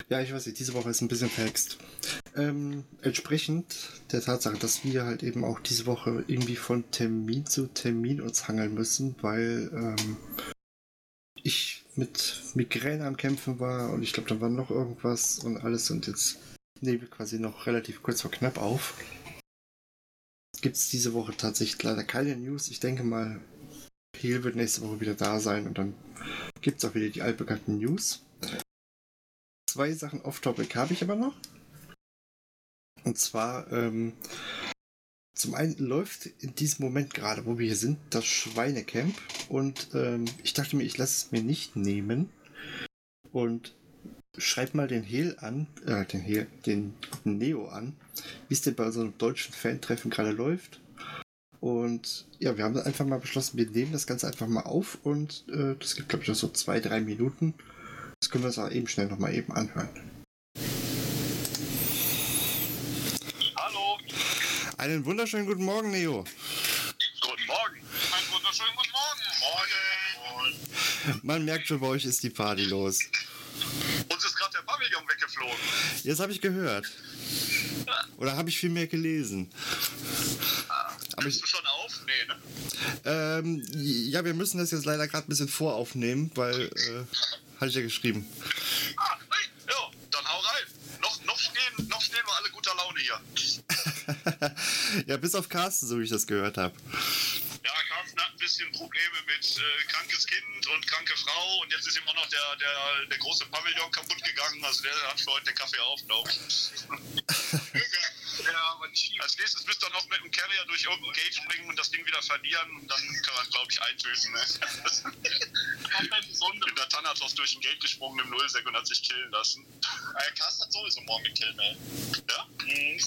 Ja, ich weiß nicht, diese Woche ist ein bisschen verhext. Ähm, entsprechend der Tatsache, dass wir halt eben auch diese Woche irgendwie von Termin zu Termin uns hangeln müssen, weil ähm, ich mit Migräne am Kämpfen war und ich glaube, da war noch irgendwas und alles und jetzt nehmen wir quasi noch relativ kurz vor knapp auf. Gibt es diese Woche tatsächlich leider keine News. Ich denke mal, Heal wird nächste Woche wieder da sein und dann gibt es auch wieder die altbekannten News. Zwei Sachen off-topic habe ich aber noch. Und zwar, ähm, zum einen läuft in diesem Moment gerade, wo wir hier sind, das Schweinecamp. Und ähm, ich dachte mir, ich lasse es mir nicht nehmen. Und schreib mal den Hehl an, äh, den Hehl, den Neo an, wie es denn bei so einem deutschen Fan-Treffen gerade läuft. Und ja, wir haben einfach mal beschlossen, wir nehmen das Ganze einfach mal auf und äh, das gibt, glaube ich, noch so zwei, drei Minuten. Das können wir uns auch eben schnell noch mal eben anhören. Hallo. Einen wunderschönen guten Morgen, Neo. Guten Morgen. Einen wunderschönen guten Morgen. Morgen. Man merkt schon, bei euch ist die Party los. Uns ist gerade der Pavillon weggeflogen. Jetzt habe ich gehört. Oder habe ich viel mehr gelesen? Ich, du schon auf? Nee, ne? Ähm, ja, wir müssen das jetzt leider gerade ein bisschen voraufnehmen, weil, äh, hatte ich ja geschrieben. Ah, hey, ja, dann hau rein. Noch, noch, stehen, noch stehen wir alle guter Laune hier. ja, bis auf Carsten, so wie ich das gehört habe. Ja, Carsten hat ein bisschen Probleme mit äh, krankes Kind und kranke Frau und jetzt ist immer noch der, der, der große Pavillon kaputt gegangen. Also der hat für heute den Kaffee auf, glaube ich. Ja, aber Als nächstes müsste dann noch mit dem Carrier durch irgendein Gate springen und das Ding wieder verlieren und dann kann man, glaube ich, eintöten. Ne? Bin der Thanatos durch ein Gate gesprungen im Nullsec und hat sich killen lassen. Äh, Carsten hat sowieso morgen gekillt, ne? Ja? Mhm,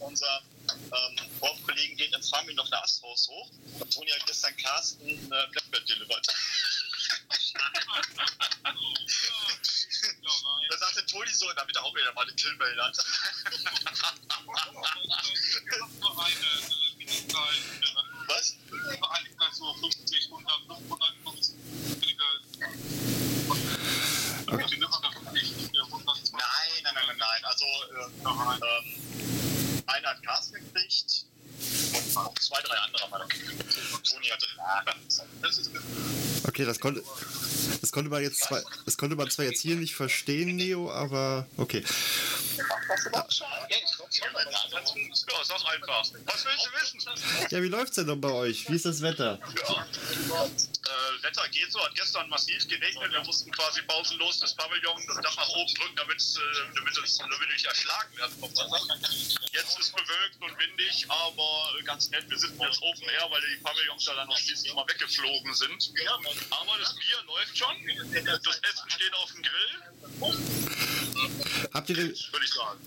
unser ähm, Dorfkollegen geht in Farming noch eine Asthaus hoch und Toni hat gestern Carsten äh, Blackbird delivered. da sagte Toni so, damit er auch wieder mal eine Killmail hat. Was? Nein, nein, nein, nein. Also, äh, ähm, einer hat Carsten gekriegt noch zwei, drei andere das ist Okay, das konnte, das konnte man jetzt zwar, das konnte man zwar jetzt hier nicht verstehen, Neo, aber okay. Ja, ich sag einfach. Was willst du wissen? Ja, wie läuft's denn noch bei euch? Wie ist das Wetter? Ja. Äh, Wetter geht so, hat gestern massiv geregnet. Wir mussten quasi pausenlos das Pavillon das Dach nach oben drücken, damit, äh, damit, es, damit wir nicht erschlagen werden vom Wasser. Jetzt ist bewölkt und windig, aber ganz nett. Wir sitzen jetzt Open Air, weil die Pavillons da dann noch schließlich mal weggeflogen sind. Aber das Bier läuft schon. Das Essen steht auf dem Grill, Habt ihr denn, würde ich sagen.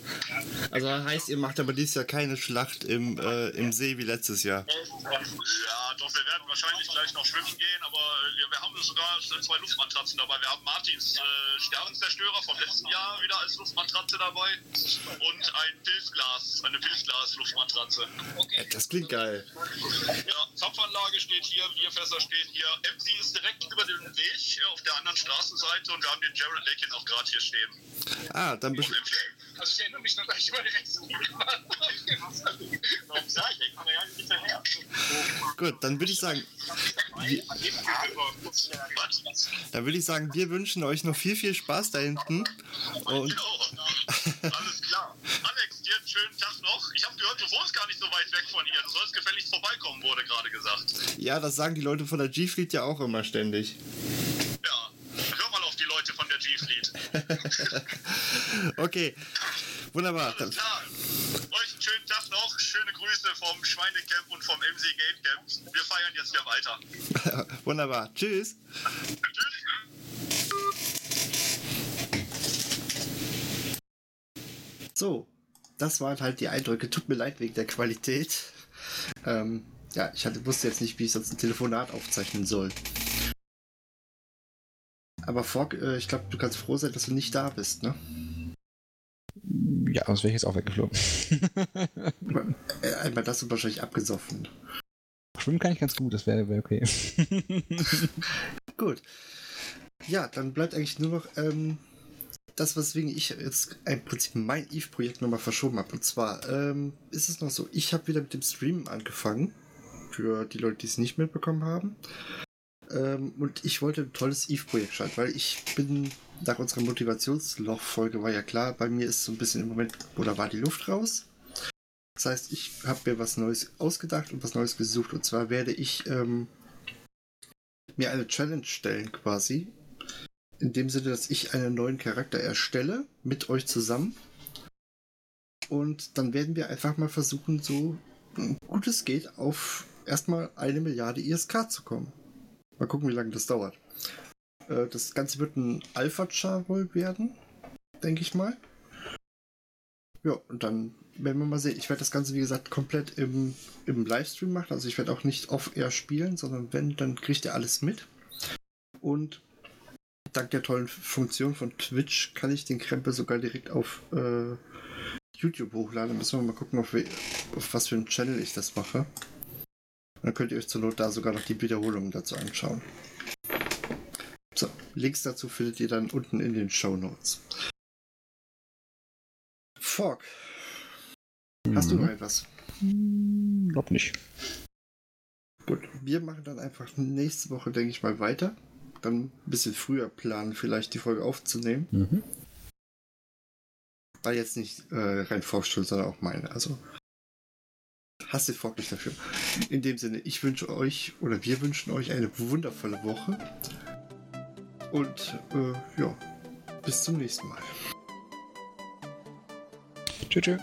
also heißt, ihr macht aber dieses Jahr keine Schlacht im, äh, im See wie letztes Jahr? Ja, doch, wir werden wahrscheinlich gleich noch schwimmen gehen, aber äh, wir haben sogar zwei Luftmatratzen dabei. Wir haben Martins äh, Sternenzerstörer vom letzten Jahr wieder als Luftmatratze dabei und ein Pilzglas, eine Pilzglas-Luftmatratze. Das klingt geil. Ja, Zapfanlage steht hier, Bierfässer stehen hier. MC ist direkt über den Weg äh, auf der anderen Straßenseite und wir haben den Jared Lakin auch gerade hier stehen. Ah, dann MC. Also ich erinnere mich noch gleich über die Rechnung. Warum sag ich? Ich komme ja nicht hinterher. gut, dann würde ich sagen, wir, dann würde ich sagen, wir wünschen euch noch viel, viel Spaß da hinten. Und alles klar. Alex, dir einen schönen Tag noch. Ich habe gehört, du wohnst gar nicht so weit weg von hier. Du sollst gefälligst vorbeikommen, wurde gerade gesagt. ja, das sagen die Leute von der G-Fleet ja auch immer ständig. Ja, hör mal auf die Leute von der G-Fleet. Okay, wunderbar. Alles klar. Euch einen schönen Tag noch. Schöne Grüße vom Schweinecamp und vom MC Gate Camp. Wir feiern jetzt hier weiter. wunderbar. Tschüss. Tschüss. So, das waren halt die Eindrücke. Tut mir leid wegen der Qualität. Ähm, ja, ich hatte, wusste jetzt nicht, wie ich sonst ein Telefonat aufzeichnen soll. Aber Fogg, äh, ich glaube, du kannst froh sein, dass du nicht da bist, ne? Ja, sonst wäre ich jetzt auch weggeflogen. Äh, Einmal das und wahrscheinlich abgesoffen. Schwimmen kann ich ganz gut, das wäre wär okay. Gut. Ja, dann bleibt eigentlich nur noch ähm, das, weswegen ich jetzt im Prinzip mein Eve-Projekt nochmal verschoben habe. Und zwar ähm, ist es noch so, ich habe wieder mit dem Streamen angefangen. Für die Leute, die es nicht mitbekommen haben. Ähm, und ich wollte ein tolles Eve-Projekt starten, weil ich bin, nach unserer Motivationsloch-Folge war ja klar, bei mir ist so ein bisschen im Moment, oder war die Luft raus. Das heißt, ich habe mir was Neues ausgedacht und was Neues gesucht. Und zwar werde ich ähm, mir eine Challenge stellen quasi. In dem Sinne, dass ich einen neuen Charakter erstelle mit euch zusammen. Und dann werden wir einfach mal versuchen, so gut es geht, auf erstmal eine Milliarde ISK zu kommen. Mal gucken, wie lange das dauert. Äh, Das Ganze wird ein Alpha-Char wohl werden, denke ich mal. Ja, und dann werden wir mal sehen. Ich werde das Ganze, wie gesagt, komplett im, im Livestream machen. Also ich werde auch nicht off-air spielen, sondern wenn, dann kriegt ihr alles mit. Und dank der tollen Funktion von Twitch kann ich den Krempel sogar direkt auf äh, YouTube hochladen. Müssen wir mal gucken, auf, auf was für einen Channel ich das mache. Dann könnt ihr euch zur Not da sogar noch die Wiederholungen dazu anschauen. So, Links dazu findet ihr dann unten in den Show Notes. Fork, hast du noch etwas? Glaub nicht. Gut, wir machen dann einfach nächste Woche, denke ich mal, weiter. Dann ein bisschen früher planen, vielleicht die Folge aufzunehmen. Mhm. War jetzt nicht äh, rein Vorschuld, sondern auch meine. Also hast den Fork nicht dafür. In dem Sinne, ich wünsche euch oder wir wünschen euch eine wundervolle Woche. Und äh, ja, bis zum nächsten Mal. Tschüss. tschüss.